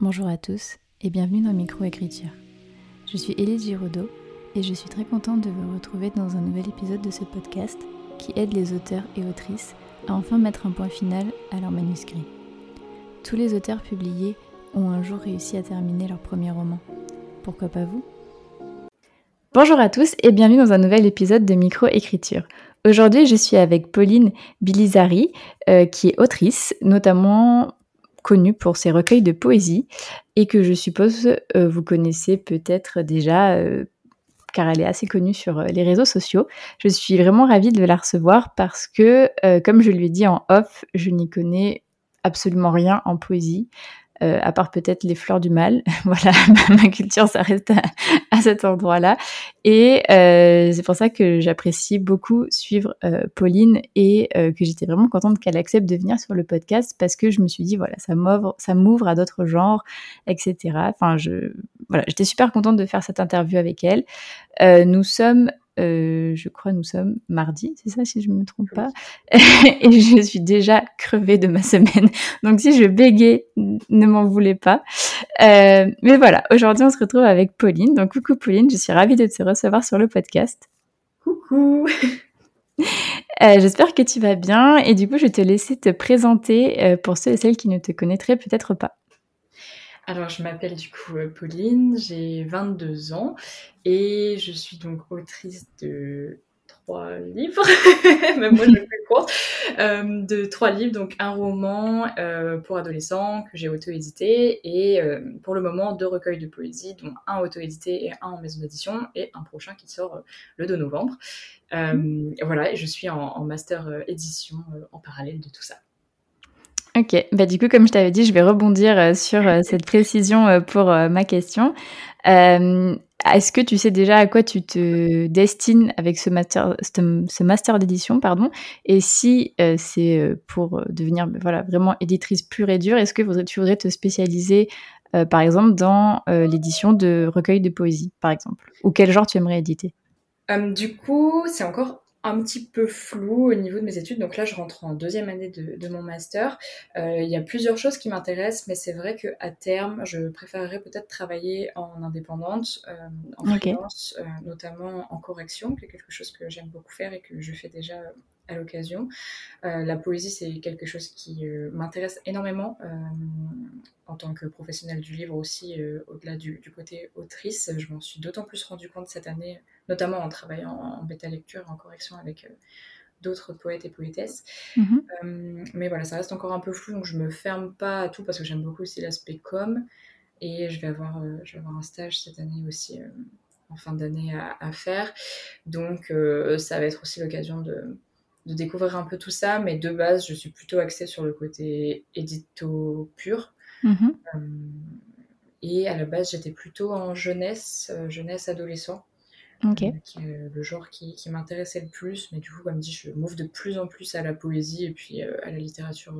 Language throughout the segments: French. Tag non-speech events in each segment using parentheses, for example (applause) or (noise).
Bonjour à tous et bienvenue dans Microécriture. Je suis Élise Giraudot et je suis très contente de vous retrouver dans un nouvel épisode de ce podcast qui aide les auteurs et autrices à enfin mettre un point final à leur manuscrit. Tous les auteurs publiés ont un jour réussi à terminer leur premier roman. Pourquoi pas vous? Bonjour à tous et bienvenue dans un nouvel épisode de Microécriture. Aujourd'hui, je suis avec Pauline Bilizari, euh, qui est autrice, notamment connue pour ses recueils de poésie et que je suppose euh, vous connaissez peut-être déjà euh, car elle est assez connue sur euh, les réseaux sociaux. Je suis vraiment ravie de la recevoir parce que, comme je lui ai dit en off, je n'y connais absolument rien en poésie. Euh, à part peut-être les fleurs du mal. (laughs) voilà, (laughs) ma culture s'arrête à, à, cet endroit-là. Et euh, c'est pour ça que j'apprécie beaucoup suivre euh, Pauline et euh, que j'étais vraiment contente qu'elle accepte de venir sur le podcast parce que je me suis dit, voilà, ça m'ouvre, ça m'ouvre à d'autres genres, etc. Enfin, je, voilà, j'étais super contente de faire cette interview avec elle. Euh, nous sommes euh, je crois nous sommes mardi, c'est ça si je ne me trompe pas. (laughs) et je suis déjà crevée de ma semaine. Donc si je bégais, ne m'en voulez pas. Euh, mais voilà, aujourd'hui on se retrouve avec Pauline. Donc coucou Pauline, je suis ravie de te recevoir sur le podcast. Coucou (laughs) euh, J'espère que tu vas bien et du coup je vais te laisser te présenter pour ceux et celles qui ne te connaîtraient peut-être pas. Alors, je m'appelle du coup euh, Pauline, j'ai 22 ans et je suis donc autrice de trois livres, (laughs) même moi je courte, euh, de trois livres, donc un roman euh, pour adolescents que j'ai auto-édité et pour le moment deux recueils de poésie, dont un auto-édité et un en maison d'édition et un prochain qui sort le 2 novembre. Voilà, et je suis en, en master édition en parallèle de tout ça. Ok, bah du coup, comme je t'avais dit, je vais rebondir euh, sur euh, cette précision euh, pour ma question. Est-ce que tu sais déjà à quoi tu te destines avec ce master, ce master d'édition, pardon? Et si c'est pour devenir bah, voilà vraiment éditrice pure et dure, est-ce que tu voudrais te spécialiser, par exemple, dans l'édition de recueils de poésie, par exemple? Ou quel genre tu aimerais éditer? Du coup, c'est encore un petit peu flou au niveau de mes études. Donc là, je rentre en deuxième année de, de mon master. Euh, il y a plusieurs choses qui m'intéressent, mais c'est vrai qu'à terme, je préférerais peut-être travailler en indépendante, euh, en okay. freelance, euh, notamment en correction, qui est quelque chose que j'aime beaucoup faire et que je fais déjà à l'occasion. Euh, la poésie, c'est quelque chose qui euh, m'intéresse énormément euh, en tant que professionnelle du livre aussi, au-delà du, du, côté autrice. Je m'en suis d'autant plus rendu compte cette année, notamment en travaillant en, bêta lecture, en correction avec d'autres poètes et poétesses. -hmm. mais voilà, ça reste encore un peu flou, donc je me ferme pas à tout parce que j'aime beaucoup aussi l'aspect com. Et je vais avoir, je vais avoir un stage cette année aussi en fin d'année à, à, faire. Donc ça va être aussi l'occasion de de découvrir un peu tout ça, mais de base, je suis plutôt axée sur le côté édito pur. Mmh. Euh, et à la base, j'étais plutôt en jeunesse, euh, jeunesse adolescent. Okay. Euh, qui est le genre qui, qui m'intéressait le plus, mais du coup, comme dit, je m'ouvre de plus en plus à la poésie et puis à la littérature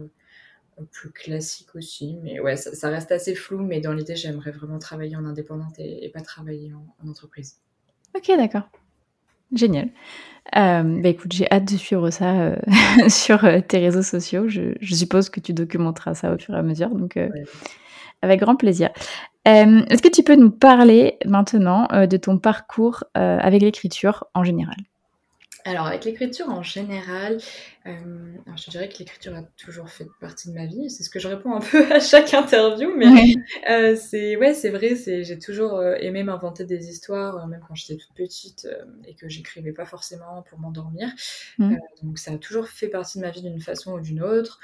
plus classique aussi. Mais ouais, ça, ça, reste assez flou, mais dans l'idée, j'aimerais vraiment travailler en indépendante et, et pas travailler en, en entreprise. Ok, d'accord. Génial. Euh, bah écoute, j'ai hâte de suivre ça euh, (laughs) sur euh, tes réseaux sociaux. Je, je, suppose que tu documenteras ça au fur et à mesure, donc ouais. avec grand plaisir. Est-ce que tu peux nous parler maintenant de ton parcours avec l'écriture en général? Alors, avec l'écriture en général, euh, je dirais que l'écriture a toujours fait partie de ma vie. C'est ce que je réponds un (laughs) peu à chaque interview, mais ouais. euh, c'est ouais, c'est vrai. C'est j'ai toujours euh, aimé m'inventer des histoires, même quand j'étais toute petite et que j'écrivais pas forcément pour m'endormir. Mmh. donc, ça a toujours fait partie de ma vie d'une façon ou d'une autre.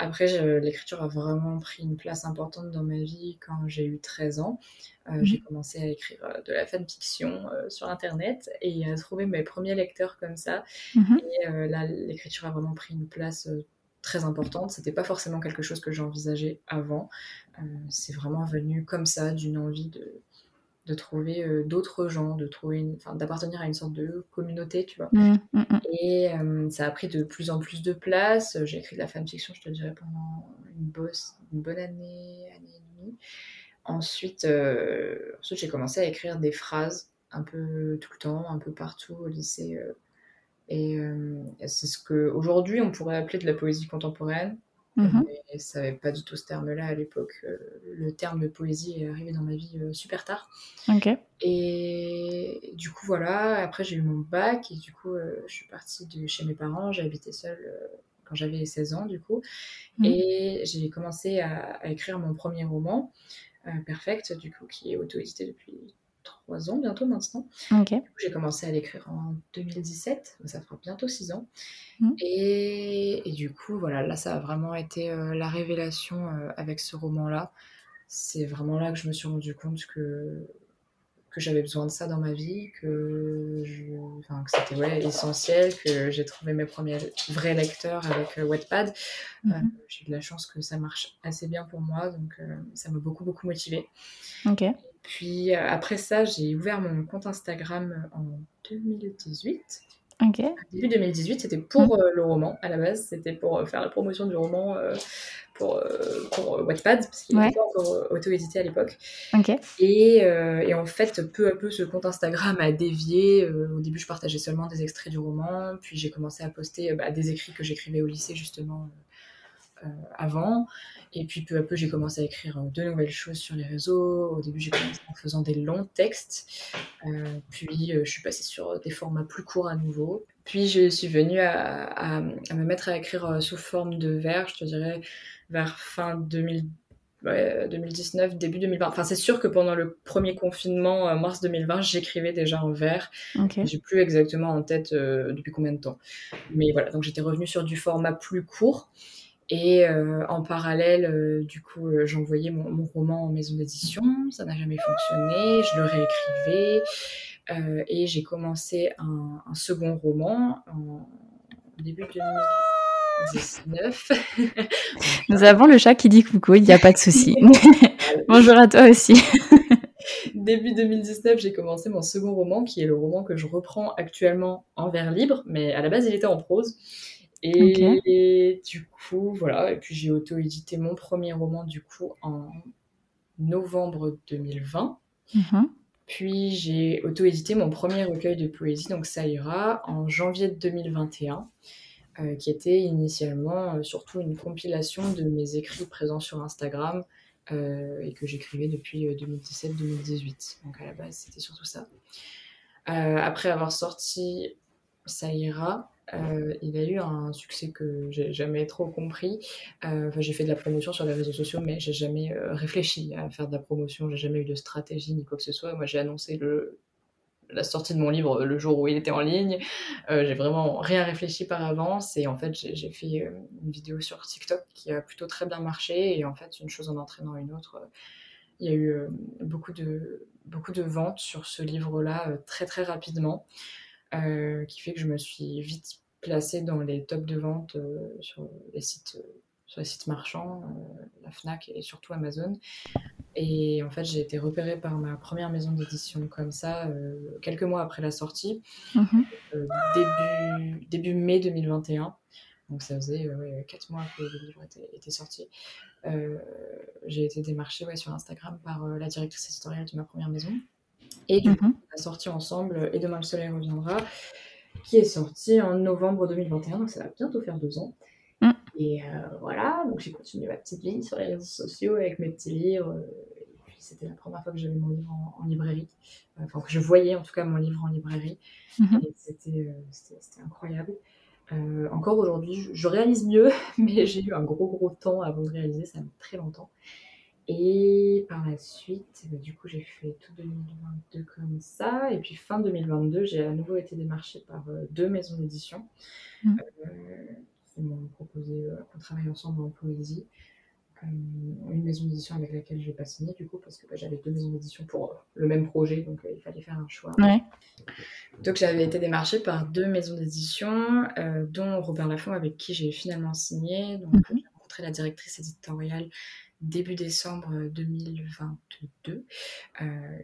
Après, l'écriture a vraiment pris une place importante dans ma vie quand j'ai eu 13 ans. Euh, mmh. J'ai commencé à écrire euh, de la fanfiction euh, sur Internet et à trouver mes premiers lecteurs comme ça. Mmh. Et là, l'écriture a vraiment pris une place très importante. C'était pas forcément quelque chose que j'envisageais avant. C'est vraiment venu comme ça, d'une envie de, de trouver euh, d'autres gens, de trouver, enfin, d'appartenir à une sorte de communauté, tu vois. Mmh, mmh, mmh. Et euh, ça a pris de plus en plus de place. J'ai écrit de la fanfiction, je te dirais, pendant une, bosse, une bonne année, année et demie. Ensuite, euh, ensuite j'ai commencé à écrire des phrases un peu tout le temps, un peu partout au lycée. Euh, et c'est ce que aujourd'hui on pourrait appeler de la poésie contemporaine. Mmh et ça n'avait pas du tout ce terme-là à l'époque. le terme de poésie est arrivé dans ma vie super tard. Et du coup, voilà, après j'ai eu mon bac et du coup, je suis partie de chez mes parents. J'ai habité seule quand j'avais 16 ans, du coup. Mmh. Et j'ai commencé à, écrire mon premier roman, Perfect, du coup, qui est auto-édité depuis trois ans bientôt maintenant. J'ai commencé à l'écrire en 2017, ça fera bientôt six ans. Mmh. Et, du coup, voilà, là, ça a vraiment été euh, la révélation euh, avec ce roman-là. C'est vraiment là que je me suis rendu compte que, que j'avais besoin de ça dans ma vie, que, c'était ouais, essentiel, que j'ai trouvé mes premiers vrais lecteurs avec euh, Wattpad. Mmh. j'ai eu de la chance que ça marche assez bien pour moi, donc ça m'a beaucoup, beaucoup motivée. Puis euh, après ça, j'ai ouvert mon compte Instagram en 2018. Ok. Début 2018, c'était pour mm. euh, le roman à la base, c'était pour euh, faire la promotion du roman pour, pour Wattpad, parce qu'il n'était pas encore auto-édité à l'époque. Et, en fait, peu à peu, ce compte Instagram a dévié. au début, je partageais seulement des extraits du roman, puis j'ai commencé à poster bah, des écrits que j'écrivais au lycée justement avant. Et puis peu à peu, j'ai commencé à écrire euh, de nouvelles choses sur les réseaux. Au début, j'ai commencé en faisant des longs textes. Euh, puis euh, je suis passée sur des formats plus courts à nouveau. Puis je suis venue à, me mettre à écrire sous forme de vers, je te dirais, vers fin 2019, début 2020. Enfin, c'est sûr que pendant le premier confinement, mars 2020, j'écrivais déjà en vers. J'ai plus exactement en tête depuis combien de temps. Mais voilà, donc j'étais revenue sur du format plus court. Et euh, en parallèle, euh, du coup, euh, j'envoyais mon, mon, roman en maison d'édition. Ça n'a jamais fonctionné. Je le réécrivais. et j'ai commencé un, un, second roman en début 2019. (laughs) Nous avons le chat qui dit coucou, il n'y a pas de souci. (laughs) Bonjour à toi aussi. (laughs) début 2019, j'ai commencé mon second roman, qui est le roman que je reprends actuellement en vers libre, mais à la base, il était en prose. Et, du coup, voilà. Et puis j'ai auto-édité mon premier roman du coup en novembre 2020. Mhm. Puis j'ai auto-édité mon premier recueil de poésie, donc ça ira, en janvier 2021, euh, qui était initialement euh, surtout une compilation de mes écrits présents sur Instagram euh, et que j'écrivais depuis 2017-2018. Donc à la base, c'était surtout ça. après avoir sorti Ça ira, euh, il a eu un succès que j'ai jamais trop compris. Euh, j'ai fait de la promotion sur les réseaux sociaux, mais j'ai jamais euh, réfléchi à faire de la promotion. J'ai jamais eu de stratégie ni quoi que ce soit. Moi, j'ai annoncé la sortie de mon livre le jour où il était en ligne. j'ai vraiment rien réfléchi par avance. Et en fait, j'ai fait une vidéo sur TikTok qui a plutôt très bien marché. Et en fait, une chose en entraînant une autre, il y a eu beaucoup de beaucoup de ventes sur ce livre-là très très rapidement. Euh, qui fait que je me suis vite placée dans les tops de vente euh, sur les sites euh, sur les sites marchands, la Fnac et surtout Amazon. Et en fait, j'ai été repérée par ma première maison d'édition comme ça, quelques mois après la sortie, mhm. début, début mai 2021. Donc ça faisait 4 mois que le livre était, sorti. j'ai été démarchée ouais, sur Instagram par la directrice éditoriale de ma première maison. Et du coup, mhm. on a sorti ensemble Et demain le soleil reviendra, qui est sorti en novembre 2021, donc ça va bientôt faire deux ans. Mm. Et euh, voilà, donc j'ai continué ma petite vie sur les réseaux sociaux avec mes petits livres. Et puis c'était la première fois que j'avais mon livre en, librairie, enfin que je voyais en tout cas mon livre en librairie. Et c'était incroyable. Euh, encore aujourd'hui, je, réalise mieux, (laughs) mais j'ai eu un gros gros temps avant de réaliser, ça a mis très longtemps. Et par la suite, bah, du coup, j'ai fait tout 2022 comme ça. Et puis fin 2022, j'ai à nouveau été démarchée par euh, deux maisons d'édition mmh. euh, qui m'ont proposé euh, qu'on travaille ensemble en poésie. une maison d'édition avec laquelle je n'ai pas signé, du coup, parce que bah, j'avais deux maisons d'édition pour le même projet, donc il fallait faire un choix. Donc j'avais été démarchée par deux maisons d'édition, dont Robert Laffont, avec qui j'ai finalement signé. Donc mmh. j'ai rencontré la directrice éditoriale début décembre 2022.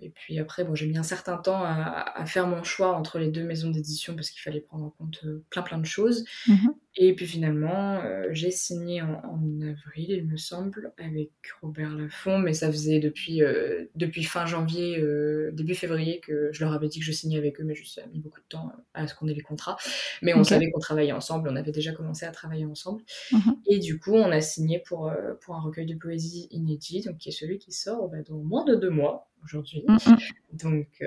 et puis après, bon, j'ai mis un certain temps à, faire mon choix entre les deux maisons d'édition parce qu'il fallait prendre en compte plein plein de choses. Mmh et puis finalement, euh, j'ai signé en, avril, il me semble, avec Robert Laffont, mais ça faisait depuis, euh, depuis fin janvier, euh, début février que je leur avais dit que je signais avec eux, mais juste ça a mis beaucoup de temps à ce qu'on ait les contrats. Mais on savait qu'on travaillait ensemble, on avait déjà commencé à travailler ensemble. Mhm. Et du coup, on a signé pour, pour un recueil de poésie inédit, donc qui est celui qui sort bah, dans moins de deux mois aujourd'hui. Mhm. Donc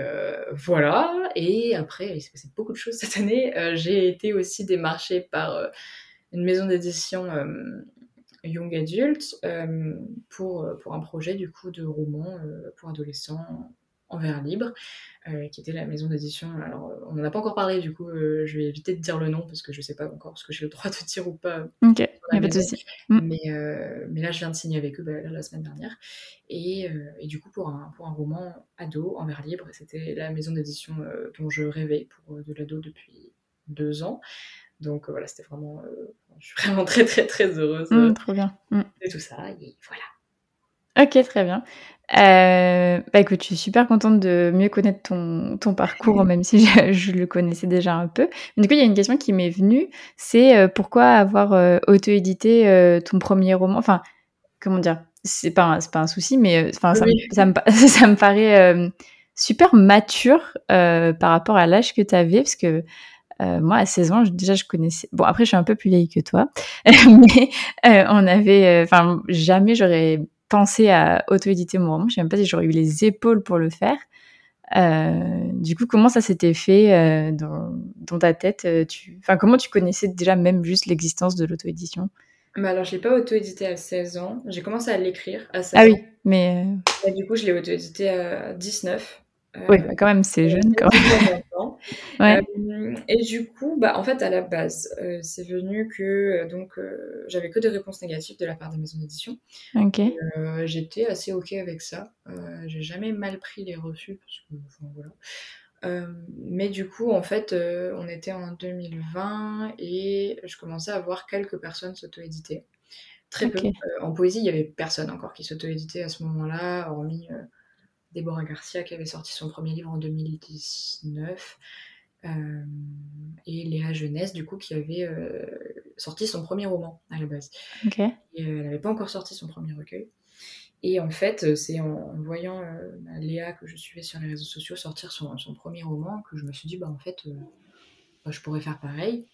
voilà, et après, il s'est passé beaucoup de choses cette année. j'ai été aussi démarchée par une maison d'édition euh, young adult euh, pour, pour un projet du coup de roman euh, pour adolescents en vers libre, qui était la maison d'édition. Alors, on n'en a pas encore parlé, du coup, je vais éviter de dire le nom parce que je sais pas encore ce que j'ai le droit de dire ou pas. Ok, pas de mm. Mais, mais là, je viens de signer avec eux bah, la semaine dernière. Et, et, du coup, pour un, pour un roman ado en vers libre, c'était la maison d'édition dont je rêvais pour de l'ado depuis deux ans. Donc euh, voilà, c'était vraiment. Euh, je suis vraiment (laughs) très, très, très heureuse. Mmh, trop bien. Mmh. De tout ça. Et voilà. Ok, très bien. Euh, bah écoute, je suis super contente de mieux connaître ton, ton parcours, même si (laughs) je, le connaissais déjà un peu. Mais du coup, il y a une question qui m'est venue, c'est pourquoi avoir auto-édité ton premier roman? Enfin, comment dire? C'est pas, pas un souci, mais enfin, ça, me, ça, me, (laughs) ça, me, paraît super mature par rapport à l'âge que tu avais, parce que euh, moi, à 16 ans, déjà, je connaissais. Bon, après, je suis un peu plus vieille que toi, (laughs) mais euh, on avait. Euh, enfin, jamais j'aurais pensé à auto-éditer mon roman. Je sais même pas si j'aurais eu les épaules pour le faire. du coup, comment ça s'était fait dans, dans, ta tête tu... Enfin, comment tu connaissais déjà même juste l'existence de l'auto-édition? Bah alors, je l'ai pas auto-édité à 16 ans. J'ai commencé à l'écrire à 16 ah ans. Ah oui, mais... Et du coup, je l'ai auto-édité à 19 oui, bah, quand même, c'est euh, jeune quand même. (laughs) (laughs) Euh, et du coup, bah, en fait, à la base, euh, c'est venu que donc j'avais que des réponses négatives de la part des maisons d'édition. Ok. J'étais assez ok avec ça. J'ai jamais mal pris les refus parce que, voilà. mais du coup, en fait, on était en 2020 et je commençais à voir quelques personnes s'auto-éditer. Très peu. en poésie, il y avait personne encore qui s'auto-éditait à ce moment-là, hormis Déborah Garcia qui avait sorti son premier livre en 2019. Euh, et Léa Jeunesse, du coup, qui avait euh, sorti son premier roman à la base. Et euh, elle n'avait pas encore sorti son premier recueil. Et en fait, c'est en, voyant bah, Léa que je suivais sur les réseaux sociaux sortir son, premier roman que je me suis dit, bah en fait, bah, je pourrais faire pareil.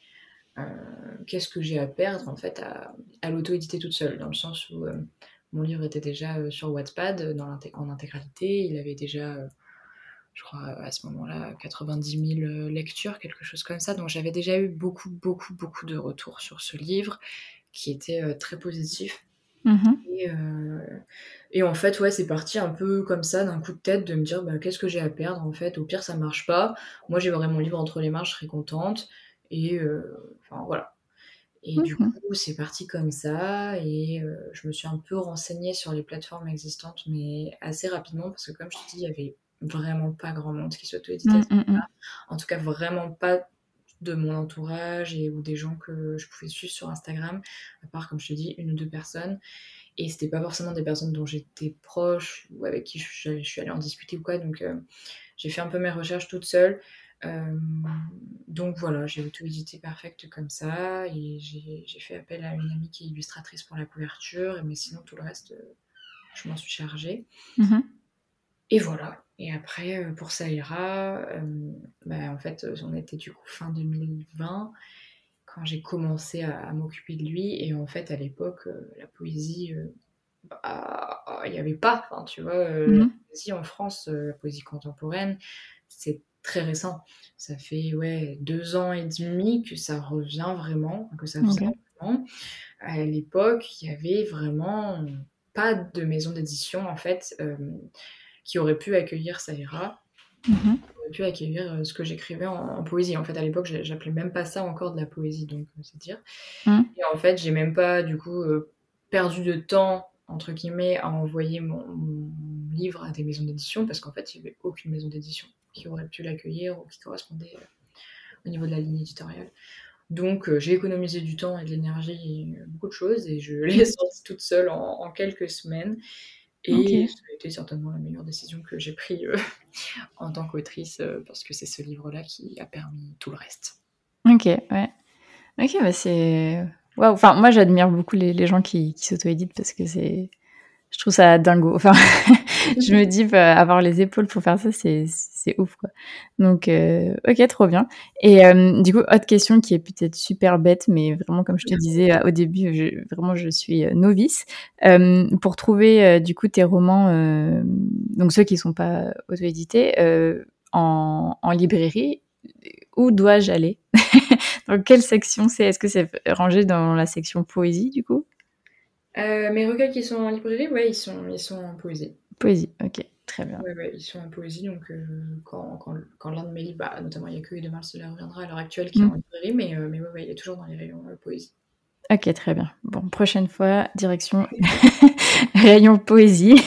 Qu'est-ce que j'ai à perdre en fait à, à l'auto-éditer toute seule Dans le sens où mon livre était déjà euh, sur Wattpad euh, en intégralité. Il avait déjà, euh, je crois, à ce moment-là, 90 000 lectures, quelque chose comme ça. Donc j'avais déjà eu beaucoup, beaucoup, beaucoup de retours sur ce livre qui était très positif. Mm-hmm. Et, en fait, ouais, c'est parti un peu comme ça, d'un coup de tête, de me dire bah, qu'est-ce que j'ai à perdre en fait? Au pire, ça marche pas. Moi, j'ai vraiment mon livre entre les mains, je serais contente. Et enfin, voilà. Et du mmh coup, c'est parti comme ça. Et euh, je me suis un peu renseignée sur les plateformes existantes, mais assez rapidement, parce que comme je te dis, il y avait vraiment pas grand monde qui s'auto-éditait. Mmh, mmh, en tout cas, vraiment pas de mon entourage et ou des gens que je pouvais suivre sur Instagram, à part, comme je te dis, une ou deux personnes. Et c'était pas forcément des personnes dont j'étais proche ou avec qui je, suis allée en discuter ou quoi. Donc, euh, j'ai fait un peu mes recherches toute seule. Euh, donc voilà, j'ai auto-édité Perfect comme ça et j'ai fait appel à une amie qui est illustratrice pour la couverture, mais sinon tout le reste, euh, je m'en suis chargée. Mm-hmm. Et voilà. Et après, euh, pour Saïra, bah, en fait, on était du coup fin 2020 quand j'ai commencé à, m'occuper de lui. Et en fait, à l'époque, la poésie, bah, il n'y avait pas. Tu vois, la mm-hmm. poésie en France, la poésie contemporaine, c'est très récent. Ça fait ouais, deux ans et demi que ça revient vraiment, que ça vraiment. À l'époque, il y avait vraiment pas de maison d'édition en fait euh, qui aurait pu accueillir Saïra. Mm aurait pu accueillir euh, ce que j'écrivais en, poésie. En fait, à l'époque, j'appelais même pas ça encore de la poésie, donc euh, c'est dire. Mhm. Et en fait, j'ai même pas du coup perdu de temps entre guillemets à envoyer mon, mon livre à des maisons d'édition parce qu'en fait, il n'y avait aucune maison d'édition qui aurait pu l'accueillir ou qui correspondait euh, au niveau de la ligne éditoriale. Donc j'ai économisé du temps et de l'énergie et beaucoup de choses et je (laughs) l'ai sorti toute seule en quelques semaines et ça a été certainement la meilleure décision que j'ai prise, (laughs) en tant qu'autrice, parce que c'est ce livre-là qui a permis tout le reste. OK, ouais. OK, bah, c'est waouh! Enfin, moi, j'admire beaucoup les les gens qui qui s'auto-éditent parce que c'est je trouve ça dingo. Enfin, (laughs) je me dis, bah, avoir les épaules pour faire ça, c'est c'est ouf, quoi. Donc, euh, ok, trop bien. Et euh, du coup, autre question qui est peut-être super bête, mais vraiment, comme je te disais euh, au début, je, vraiment, je suis novice. pour trouver, du coup, tes romans, donc ceux qui sont pas auto-édités, en, en librairie, où dois-je aller? (laughs) Dans quelle section c'est? Est-ce que c'est rangé dans la section poésie, du coup? Euh, mes recueils qui sont en librairie, ouais, ils sont, ils sont en poésie. Poésie, ok, très bien. Ouais, ouais, ils sont en poésie, donc euh, quand, quand, quand l'un de mes livres, bah, notamment Il y a que demain cela reviendra à l'heure actuelle, qui est en mm. librairie, mais, euh, mais ouais, ouais, il est toujours dans les rayons poésie. Ok, très bien. Bon, prochaine fois, direction (laughs) rayon poésie.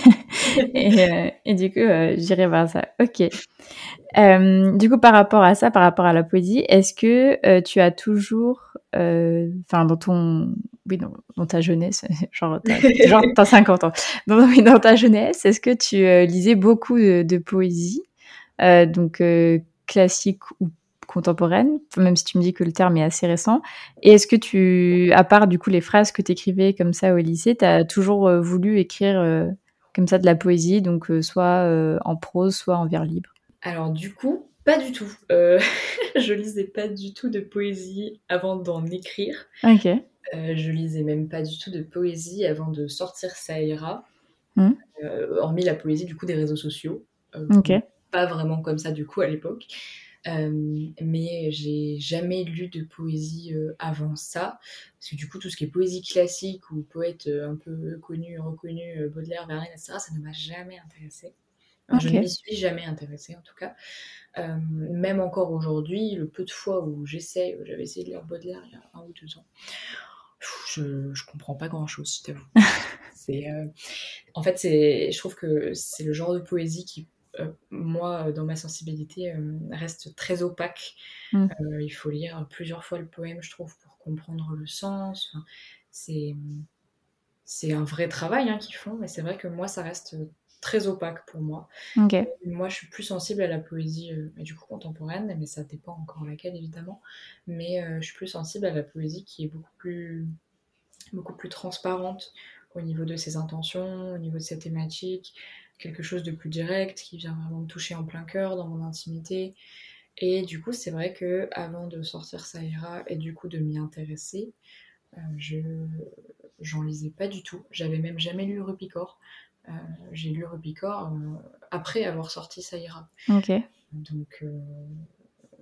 (laughs) et, et, du coup, j'irai voir ça. Ok. du coup, par rapport à ça, par rapport à la poésie, est-ce que tu as toujours, enfin, dans ton oui, dans, ta jeunesse, (laughs) genre t'as, (laughs) genre, 50 ans. Dans, dans ta jeunesse, est-ce que tu euh, lisais beaucoup de, poésie, euh, donc euh, classique ou contemporaine, même si tu me dis que le terme est assez récent. Et est-ce que tu, à part du coup les phrases que tu écrivais comme ça au lycée, tu as toujours voulu écrire comme ça de la poésie, donc soit en prose, soit en vers libre? Alors du coup, pas du tout. (laughs) je lisais pas du tout de poésie avant d'en écrire. Ok. Euh, je lisais même pas du tout de poésie avant de sortir Ça ira, hmm. euh, hormis la poésie du coup des réseaux sociaux. Euh, pas vraiment comme ça du coup à l'époque. mais j'ai jamais lu de poésie avant ça, parce que du coup tout ce qui est poésie classique ou poète un peu connu, reconnu, Baudelaire, Verlaine, etc., ça ne m'a jamais intéressé. Je ne m'y suis jamais intéressée en tout cas. même encore aujourd'hui, le peu de fois où j'essaie, j'avais essayé de lire Baudelaire il y a un ou deux ans, je, je comprends pas grand chose, je t'avoue. (laughs) euh, en fait, je trouve que c'est le genre de poésie qui, euh, moi, dans ma sensibilité, euh, reste très opaque. Mm. il faut lire plusieurs fois le poème, je trouve, pour comprendre le sens. c'est, c'est un vrai travail hein, qu'ils font, mais c'est vrai que moi, ça reste très opaque pour moi. Moi, je suis plus sensible à la poésie, euh, du coup contemporaine, mais ça dépend encore laquelle évidemment. Mais euh, je suis plus sensible à la poésie qui est beaucoup plus, beaucoup plus transparente au niveau de ses intentions, au niveau de ses thématiques, quelque chose de plus direct qui vient vraiment me toucher en plein cœur, dans mon intimité. Et du coup, c'est vrai que avant de sortir ça ira et du coup de m'y intéresser, euh, je j'en lisais pas du tout. J'avais même jamais lu Rupicor. Euh, j'ai lu Rubicor euh, après avoir sorti Ça ira. Donc euh,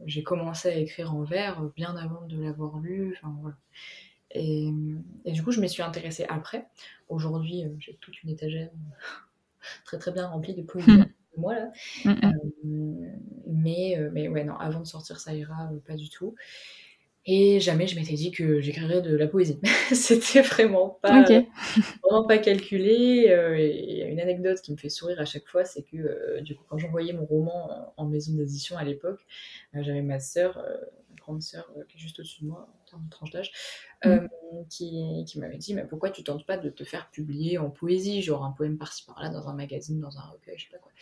j'ai commencé à écrire en vers bien avant de l'avoir lu. Et, et, du coup, je m'y suis intéressée après. Aujourd'hui, j'ai toute une étagère (laughs) très très bien remplie de poésie de moi là. mais, mais ouais, non, avant de sortir Ça ira, pas du tout. Et jamais je m'étais dit que j'écrirais de la poésie. (laughs) C'était vraiment pas, vraiment pas calculé. Euh, et il y a une anecdote qui me fait sourire à chaque fois, c'est que euh, du coup, quand j'envoyais mon roman en, maison d'édition à l'époque, euh, j'avais ma sœur, ma grande sœur qui est juste au-dessus de moi en termes de tranche d'âge, mm. qui, qui m'avait dit mais pourquoi tu tentes pas de te faire publier en poésie, genre un poème par-ci par-là dans un magazine, dans un recueil, je sais pas quoi.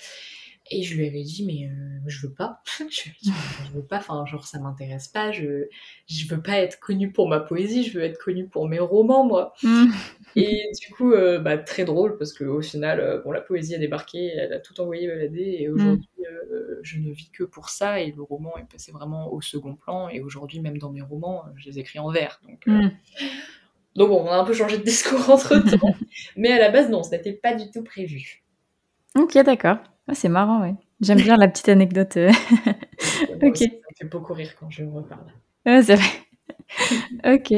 Et je lui avais dit, mais euh, je veux pas. (laughs) je dit, je veux pas, enfin, genre, ça m'intéresse pas. Je, je veux pas être connue pour ma poésie, je veux être connue pour mes romans, moi. (laughs) Mm. Et du coup, euh, bah, très drôle, parce qu'au final, euh, bon, la poésie a débarqué, elle a tout envoyé balader, et aujourd'hui, mm. je ne vis que pour ça, et le roman est passé vraiment au second plan, et aujourd'hui, même dans mes romans, je les écris en vers. Donc, mm. donc bon, on a un peu changé de (laughs) discours entre temps, mais à la base, non, ce n'était pas du tout prévu. Ok, d'accord. Ah, c'est marrant, oui. J'aime bien la petite anecdote. Euh. (laughs) ok. ça me fait beaucoup rire quand je me reparle. c'est vrai. (laughs) ok.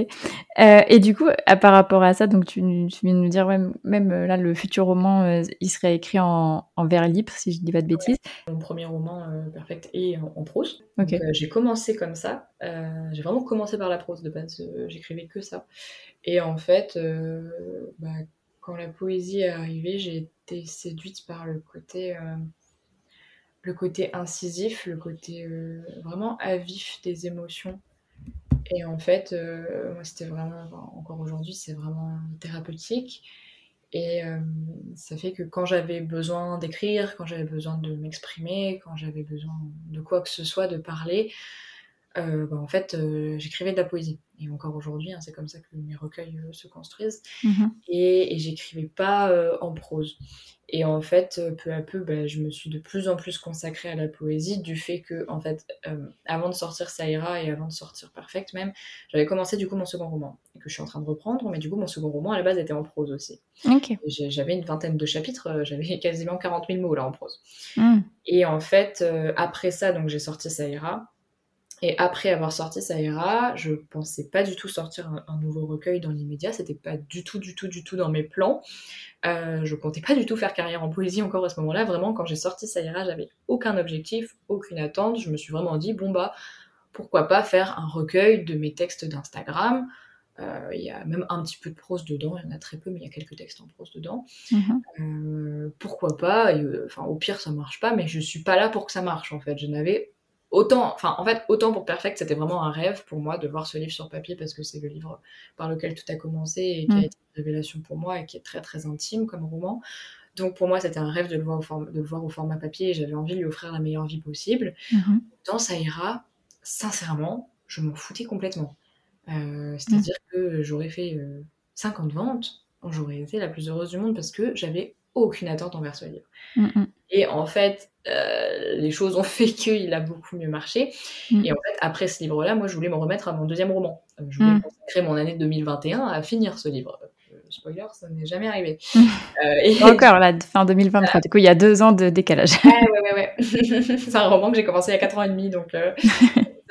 Euh, et du coup, à, par rapport à ça, donc tu, tu viens de nous dire, ouais, même euh, là, le futur roman, il serait écrit en, en, vers libre, si je dis pas de bêtises. Mon premier roman, Perfect, est en, prose. Ok. j'ai commencé comme ça. j'ai vraiment commencé par la prose de base. J'écrivais que ça. Et en fait, bah, quand la poésie est arrivée, j'ai été séduite par le côté, euh, le côté incisif, le côté euh, vraiment avif des émotions Et en fait, moi, c'était vraiment, encore aujourd'hui, c'est vraiment thérapeutique. Et ça fait que quand j'avais besoin d'écrire, quand j'avais besoin de m'exprimer, quand j'avais besoin de quoi que ce soit, de parler, euh, bah, en fait, euh, j'écrivais de la poésie. Et encore aujourd'hui, hein, c'est comme ça que mes recueils euh, se construisent. Mmh et, et j'écrivais pas en prose. Et en fait, peu à peu, bah, je me suis de plus en plus consacrée à la poésie du fait que, en fait, avant de sortir Saïra et avant de sortir Perfect même, j'avais commencé du coup mon second roman, et que je suis en train de reprendre, mais du coup, mon second roman à la base était en prose aussi. J'avais une vingtaine de chapitres, j'avais (laughs) quasiment 40 000 mots là en prose. Mmh. Et en fait, après ça, donc j'ai sorti Saïra. Et après avoir sorti Ça ira, je pensais pas du tout sortir un, nouveau recueil dans l'immédiat. C'était pas du tout, du tout, du tout dans mes plans. Euh, je comptais pas du tout faire carrière en poésie encore à ce moment-là. Vraiment, quand j'ai sorti Ça ira, j'avais aucun objectif, aucune attente. Je me suis vraiment dit, bon bah, pourquoi pas faire un recueil de mes textes d'Instagram. Euh, il y a même un petit peu de prose dedans, il y en a très peu, mais il y a quelques textes en prose dedans. Mhm. Euh, pourquoi pas? Enfin, au pire, ça marche pas, mais je suis pas là pour que ça marche en fait. Je n'avais autant, enfin, en fait, autant pour Perfect, c'était vraiment un rêve pour moi de voir ce livre sur papier parce que c'est le livre par lequel tout a commencé et qui a mm. été une révélation pour moi et qui est très très intime comme roman. Donc pour moi, c'était un rêve de le voir au, de voir au format papier et j'avais envie de lui offrir la meilleure vie possible. Mm-hmm. Dans ça ira, sincèrement, je m'en foutais complètement. Euh, c'est-à-dire mm. que j'aurais fait 50 euh, ventes, j'aurais été la plus heureuse du monde parce que j'avais aucune attente envers ce livre. Mm-hmm. Et en fait, euh, les choses ont (laughs) fait qu'il a beaucoup mieux marché. Mm. Et en fait, après ce livre-là, moi, je voulais me remettre à mon deuxième roman. Euh, je voulais mm. consacrer mon année 2021 à finir ce livre. Euh, spoiler, ça n'est jamais arrivé. (laughs) et... Encore, la fin 2023. Du coup, il y a deux ans de décalage. ouais, ouais, ouais. ouais. (laughs) c'est un roman que j'ai commencé il y a quatre ans et demi, donc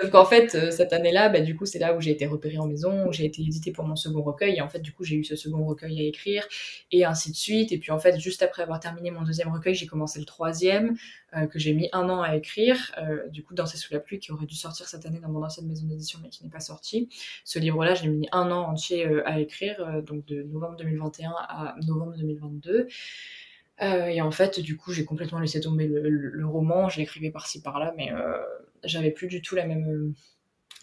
Donc en fait, euh, cette année-là, bah, du coup, c'est là où j'ai été repérée en maison, où j'ai été éditée pour mon second recueil. Et en fait, du coup, j'ai eu ce second recueil à écrire, et ainsi de suite. Et puis en fait, juste après avoir terminé mon deuxième recueil, j'ai commencé le troisième, euh, que j'ai mis un an à écrire. Euh, du coup, Danser sous la pluie, qui aurait dû sortir cette année dans mon ancienne maison d'édition, mais qui n'est pas sorti. Ce livre-là, j'ai mis un an entier à écrire, donc de novembre 2021 à novembre 2022. et en fait, du coup, j'ai complètement laissé tomber le, roman. Je l'écrivais par-ci par-là, mais j'avais plus du tout la même. Euh,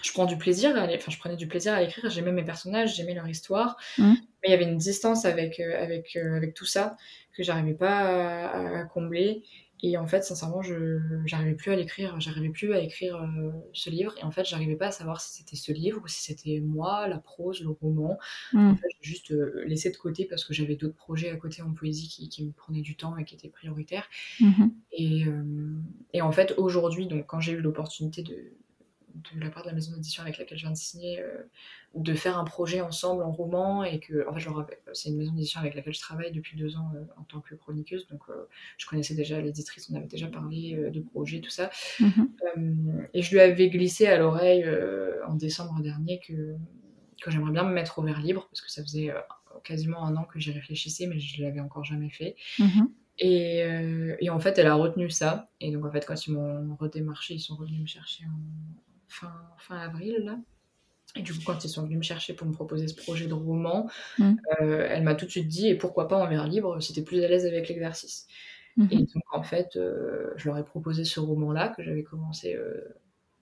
je prends du plaisir, à... enfin je prenais du plaisir à écrire, j'aimais mes personnages, j'aimais leur histoire, mmh. mais il y avait une distance avec euh, avec euh, avec tout ça que j'arrivais pas à, combler. Et en fait, sincèrement, je j'arrivais plus à l'écrire, j'arrivais plus à écrire ce livre. Et en fait, j'arrivais pas à savoir si c'était ce livre ou si c'était moi, la prose, le roman. Mmh. En fait, j'ai juste laissé de côté parce que j'avais d'autres projets à côté en poésie qui, qui, me prenaient du temps et qui étaient prioritaires. Mmh. Et, et, en fait, aujourd'hui, donc quand j'ai eu l'opportunité de, de la part de la maison d'édition avec laquelle je viens de signer, euh, de faire un projet ensemble en roman et que, en fait, c'est une maison d'édition avec laquelle je travaille depuis deux ans euh, en tant que chroniqueuse, donc euh, je connaissais déjà l'éditrice, on avait déjà parlé de projet, tout ça. Mhm. et je lui avais glissé à l'oreille en décembre dernier que, que j'aimerais bien me mettre au vert libre parce que ça faisait quasiment un an que j'y réfléchissais, mais je ne l'avais encore jamais fait. Mhm. Et, et, en fait, elle a retenu ça. Et donc, en fait, quand ils m'ont redémarché, ils sont revenus me chercher en, fin, fin avril, là. Et du coup, quand ils sont venus me chercher pour me proposer ce projet de roman, mm. euh, elle m'a tout de suite dit Et pourquoi pas en vers libre si t'es plus à l'aise avec l'exercice mm-hmm. Et donc, en fait, euh, je leur ai proposé ce roman-là que j'avais commencé euh,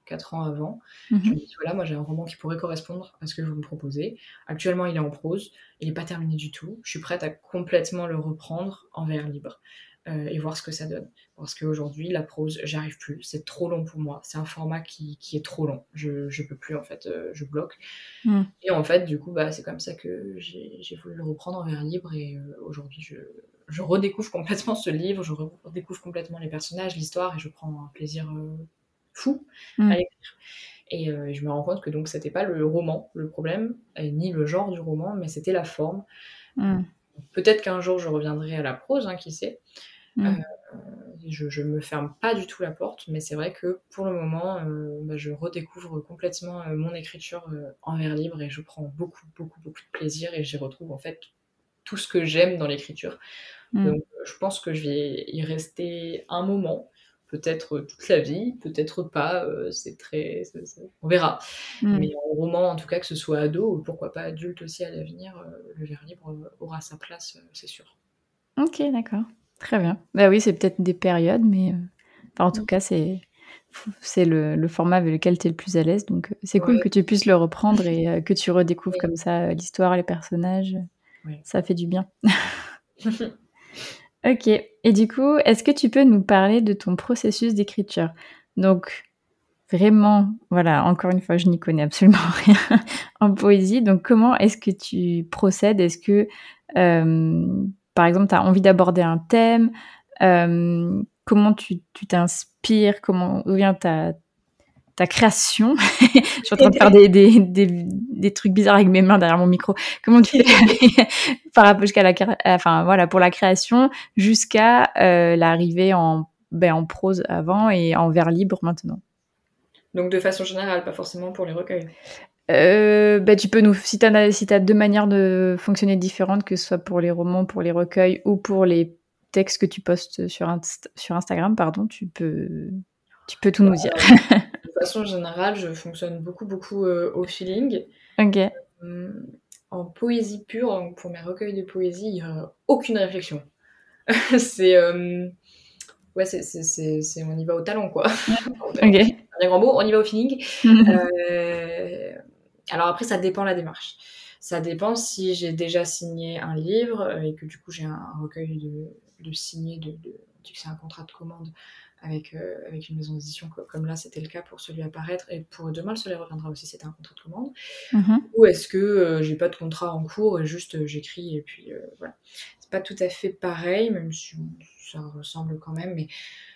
quatre ans avant. Mm-hmm. Je me dis Voilà, moi j'ai un roman qui pourrait correspondre à ce que vous me proposez. Actuellement, il est en prose, il n'est pas terminé du tout. Je suis prête à complètement le reprendre en vers libre. Euh, et voir ce que ça donne. Parce qu'aujourd'hui, la prose, j'arrive plus. C'est trop long pour moi. C'est un format qui, qui, est trop long. Je, je peux plus, en fait. Euh, je bloque. Mm. Et en fait, du coup, bah, c'est comme ça que j'ai voulu le reprendre en vers libre. Et euh, aujourd'hui, je, je, redécouvre complètement ce livre. Je redécouvre complètement les personnages, l'histoire. Et je prends un plaisir fou mm. à l'écrire. Et je me rends compte que donc c'était pas le roman le problème, ni le genre du roman, mais c'était la forme. Mm. Peut-être qu'un jour je reviendrai à la prose, hein, qui sait. Mm. Euh, je, ne me ferme pas du tout la porte, mais c'est vrai que pour le moment, euh, bah, je redécouvre complètement euh, mon écriture en vers libre et je prends beaucoup, beaucoup, beaucoup de plaisir et j'y retrouve en fait tout ce que j'aime dans l'écriture. Mm. Donc je pense que je vais y rester un moment, peut-être toute la vie, peut-être pas, c'est très... on verra. Mm. Mais en roman, en tout cas, que ce soit ado ou pourquoi pas adulte aussi à l'avenir, le vers libre aura sa place, c'est sûr. Ok, d'accord. Très bien. Bah oui, c'est peut-être des périodes, mais euh, en tout cas, c'est c'est le, format avec lequel tu es le plus à l'aise. Donc, c'est cool que tu puisses le reprendre et que tu redécouvres comme ça l'histoire, les personnages. Ça fait du bien. (laughs) ok. Et du coup, est-ce que tu peux nous parler de ton processus d'écriture? Donc, vraiment, voilà, encore une fois, je n'y connais absolument (laughs) rien en poésie. Donc, comment est-ce que tu procèdes? Est-ce que, euh, par exemple, tu as envie d'aborder un thème euh, Comment tu t'inspires Comment vient ta, création? (laughs) Je suis en train de faire des, trucs bizarres avec mes mains derrière mon micro. Comment tu fais (laughs) jusqu'à la, enfin voilà, pour la création jusqu'à euh, l'arrivée en, ben, en prose avant et en vers libre maintenant donc de façon générale, pas forcément pour les recueils. Euh, bah, tu peux nous, si tu as, si as deux manières de fonctionner différentes, que ce soit pour les romans, pour les recueils ou pour les textes que tu postes sur, sur Instagram, pardon, tu peux, tu peux tout nous dire. (laughs) de façon générale, je fonctionne beaucoup, beaucoup euh, au feeling. Ok. Euh, en poésie pure, pour mes recueils de poésie, il n'y a aucune réflexion. (laughs) c'est ouais, c'est, on y va au talent, quoi. (laughs) ok. Un grand mot, on y va au feeling. euh, alors après, ça dépend la démarche. Ça dépend si j'ai déjà signé un livre euh, et que du coup j'ai un recueil de, de signé, de, de, c'est un contrat de commande avec, euh, avec une maison d'édition, comme là c'était le cas pour celui à paraître, et pour Demain le soleil reviendra aussi, c'était un contrat de commande. Mm-hmm. Ou est-ce que euh, j'ai pas de contrat en cours et juste j'écris et puis voilà. C'est pas tout à fait pareil, même si ça ressemble quand même, mais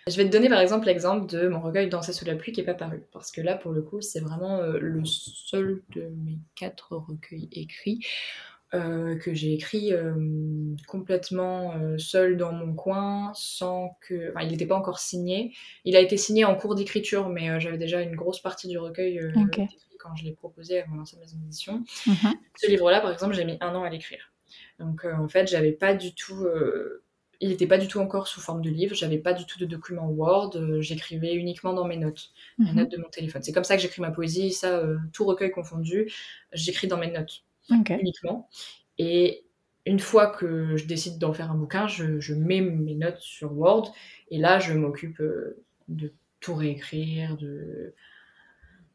je vais te donner par exemple l'exemple de mon recueil Danser sous la pluie qui n'est pas paru, parce que là pour le coup c'est vraiment euh, le seul de mes quatre recueils écrits euh, que j'ai écrit euh, complètement seul dans mon coin, sans que. Enfin, il n'était pas encore signé. Il a été signé en cours d'écriture, mais j'avais déjà une grosse partie du recueil quand je l'ai proposé à mon ancienne maison d'édition. Mm-hmm. Ce livre-là, par exemple, j'ai mis un an à l'écrire. Donc en fait, j'avais pas du tout il n'était pas du tout encore sous forme de livre, j'avais pas du tout de document Word, euh, j'écrivais uniquement dans mes notes, mes mhm. notes de mon téléphone. C'est comme ça que j'écris ma poésie, ça, euh, tout recueil confondu, j'écris dans mes notes uniquement. Et une fois que je décide d'en faire un bouquin, je, mets mes notes sur Word, et là, je m'occupe euh, de tout réécrire, de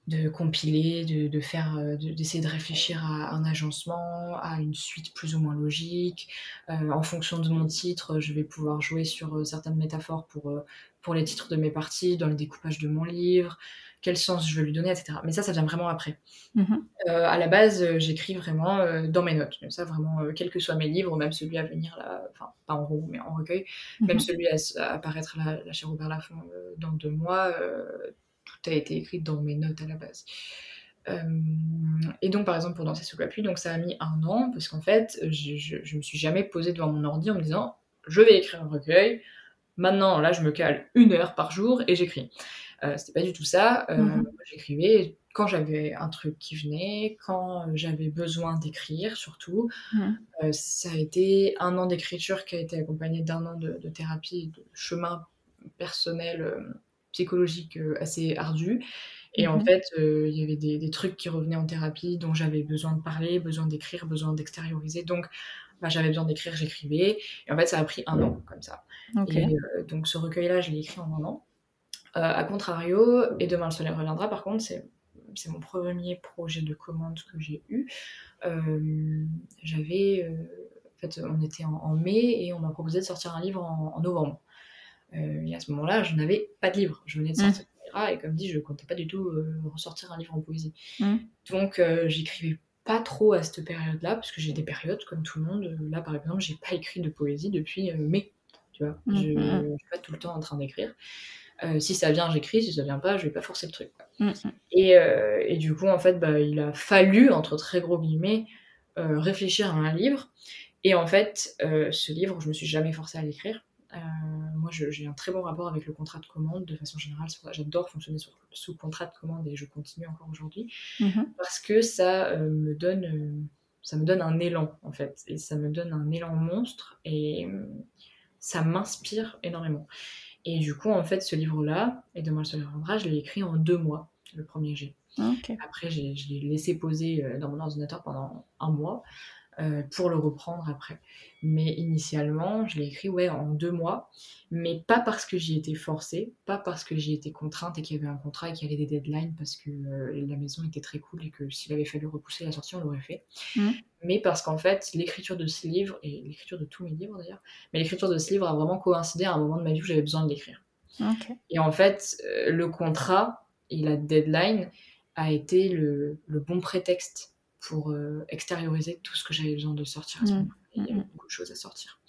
de compiler, de, faire, euh, d'essayer de, réfléchir à un agencement, à une suite plus ou moins logique. Euh, en fonction de mon titre, je vais pouvoir jouer sur euh, certaines métaphores pour, pour les titres de mes parties, dans le découpage de mon livre, quel sens je veux lui donner, etc. Mais ça, ça vient vraiment après. Mm-hmm. à la base, j'écris vraiment dans mes notes. Ça, vraiment, quels que soient mes livres, même celui à venir, là, enfin, pas en roue, mais en recueil, même mm-hmm. celui à, apparaître là, chez Robert Laffont dans deux mois tout a été écrit dans mes notes à la base. Euh, et donc, par exemple, pour Danser sous la pluie, donc ça a mis un an, parce qu'en fait, je, je, me suis jamais posée devant mon ordi en me disant je vais écrire un recueil. Maintenant, là, je me cale une heure par jour et j'écris. Euh, C'était pas du tout ça. Euh, mhm. J'écrivais quand j'avais un truc qui venait, quand j'avais besoin d'écrire, surtout. Mhm. Euh, ça a été un an d'écriture qui a été accompagné d'un an de, de, thérapie, de chemin personnel psychologique euh, assez ardu. Et en mhm. fait, euh, il y avait des, trucs qui revenaient en thérapie dont j'avais besoin de parler, besoin d'écrire, besoin d'extérioriser. Donc, bah, j'avais besoin d'écrire, j'écrivais. Et en fait, ça a pris un an comme ça. Et, euh, donc, ce recueil-là, je l'ai écrit en un an. a contrario, et demain le soleil reviendra, par contre, c'est c'est mon premier projet de commande que j'ai eu. j'avais, en fait, on était en, mai et on m'a proposé de sortir un livre en novembre. Euh, et à ce moment-là, je n'avais pas de livre. Je venais de sortir mmh. et comme dit, je ne comptais pas du tout euh, ressortir un livre en poésie. Mmh. Donc, euh, j'écrivais pas trop à cette période-là, parce que j'ai des périodes comme tout le monde. Là, par exemple, j'ai pas écrit de poésie depuis mai. Tu vois, mmh, je ne suis pas tout le temps en train d'écrire. si ça vient, j'écris. Si ça vient pas, je vais pas forcer le truc. Et, et, du coup, en fait, bah, il a fallu, entre très gros guillemets, réfléchir à un livre. Et en fait, ce livre, je me suis jamais forcée à l'écrire. Euh, moi, j'ai un très bon rapport avec le contrat de commande de façon générale. J'adore fonctionner sous contrat de commande et je continue encore aujourd'hui mhm. parce que ça euh, me donne, euh, ça me donne un élan en fait, et ça me donne un élan monstre et ça m'inspire énormément. Et du coup, en fait, ce livre-là, Et demain le soleil reviendra, je l'ai écrit en deux mois, le premier G. Après, je l'ai laissé poser dans mon ordinateur pendant un mois. Pour le reprendre après. Mais initialement, je l'ai écrit ouais, en deux mois, mais pas parce que j'y étais forcée, pas parce que j'y étais contrainte et qu'il y avait un contrat et qu'il y avait des deadlines, parce que la maison était très cool et que s'il avait fallu repousser la sortie, on l'aurait fait. Mmh. Mais parce qu'en fait, l'écriture de ce livre, et l'écriture de tous mes livres d'ailleurs, mais l'écriture de ce livre a vraiment coïncidé à un moment de ma vie où j'avais besoin de l'écrire. Et en fait, le contrat et la deadline a été le, bon prétexte pour euh, extérioriser tout ce que j'avais besoin de sortir à ce mm. moment Il y avait mm. beaucoup de choses à sortir.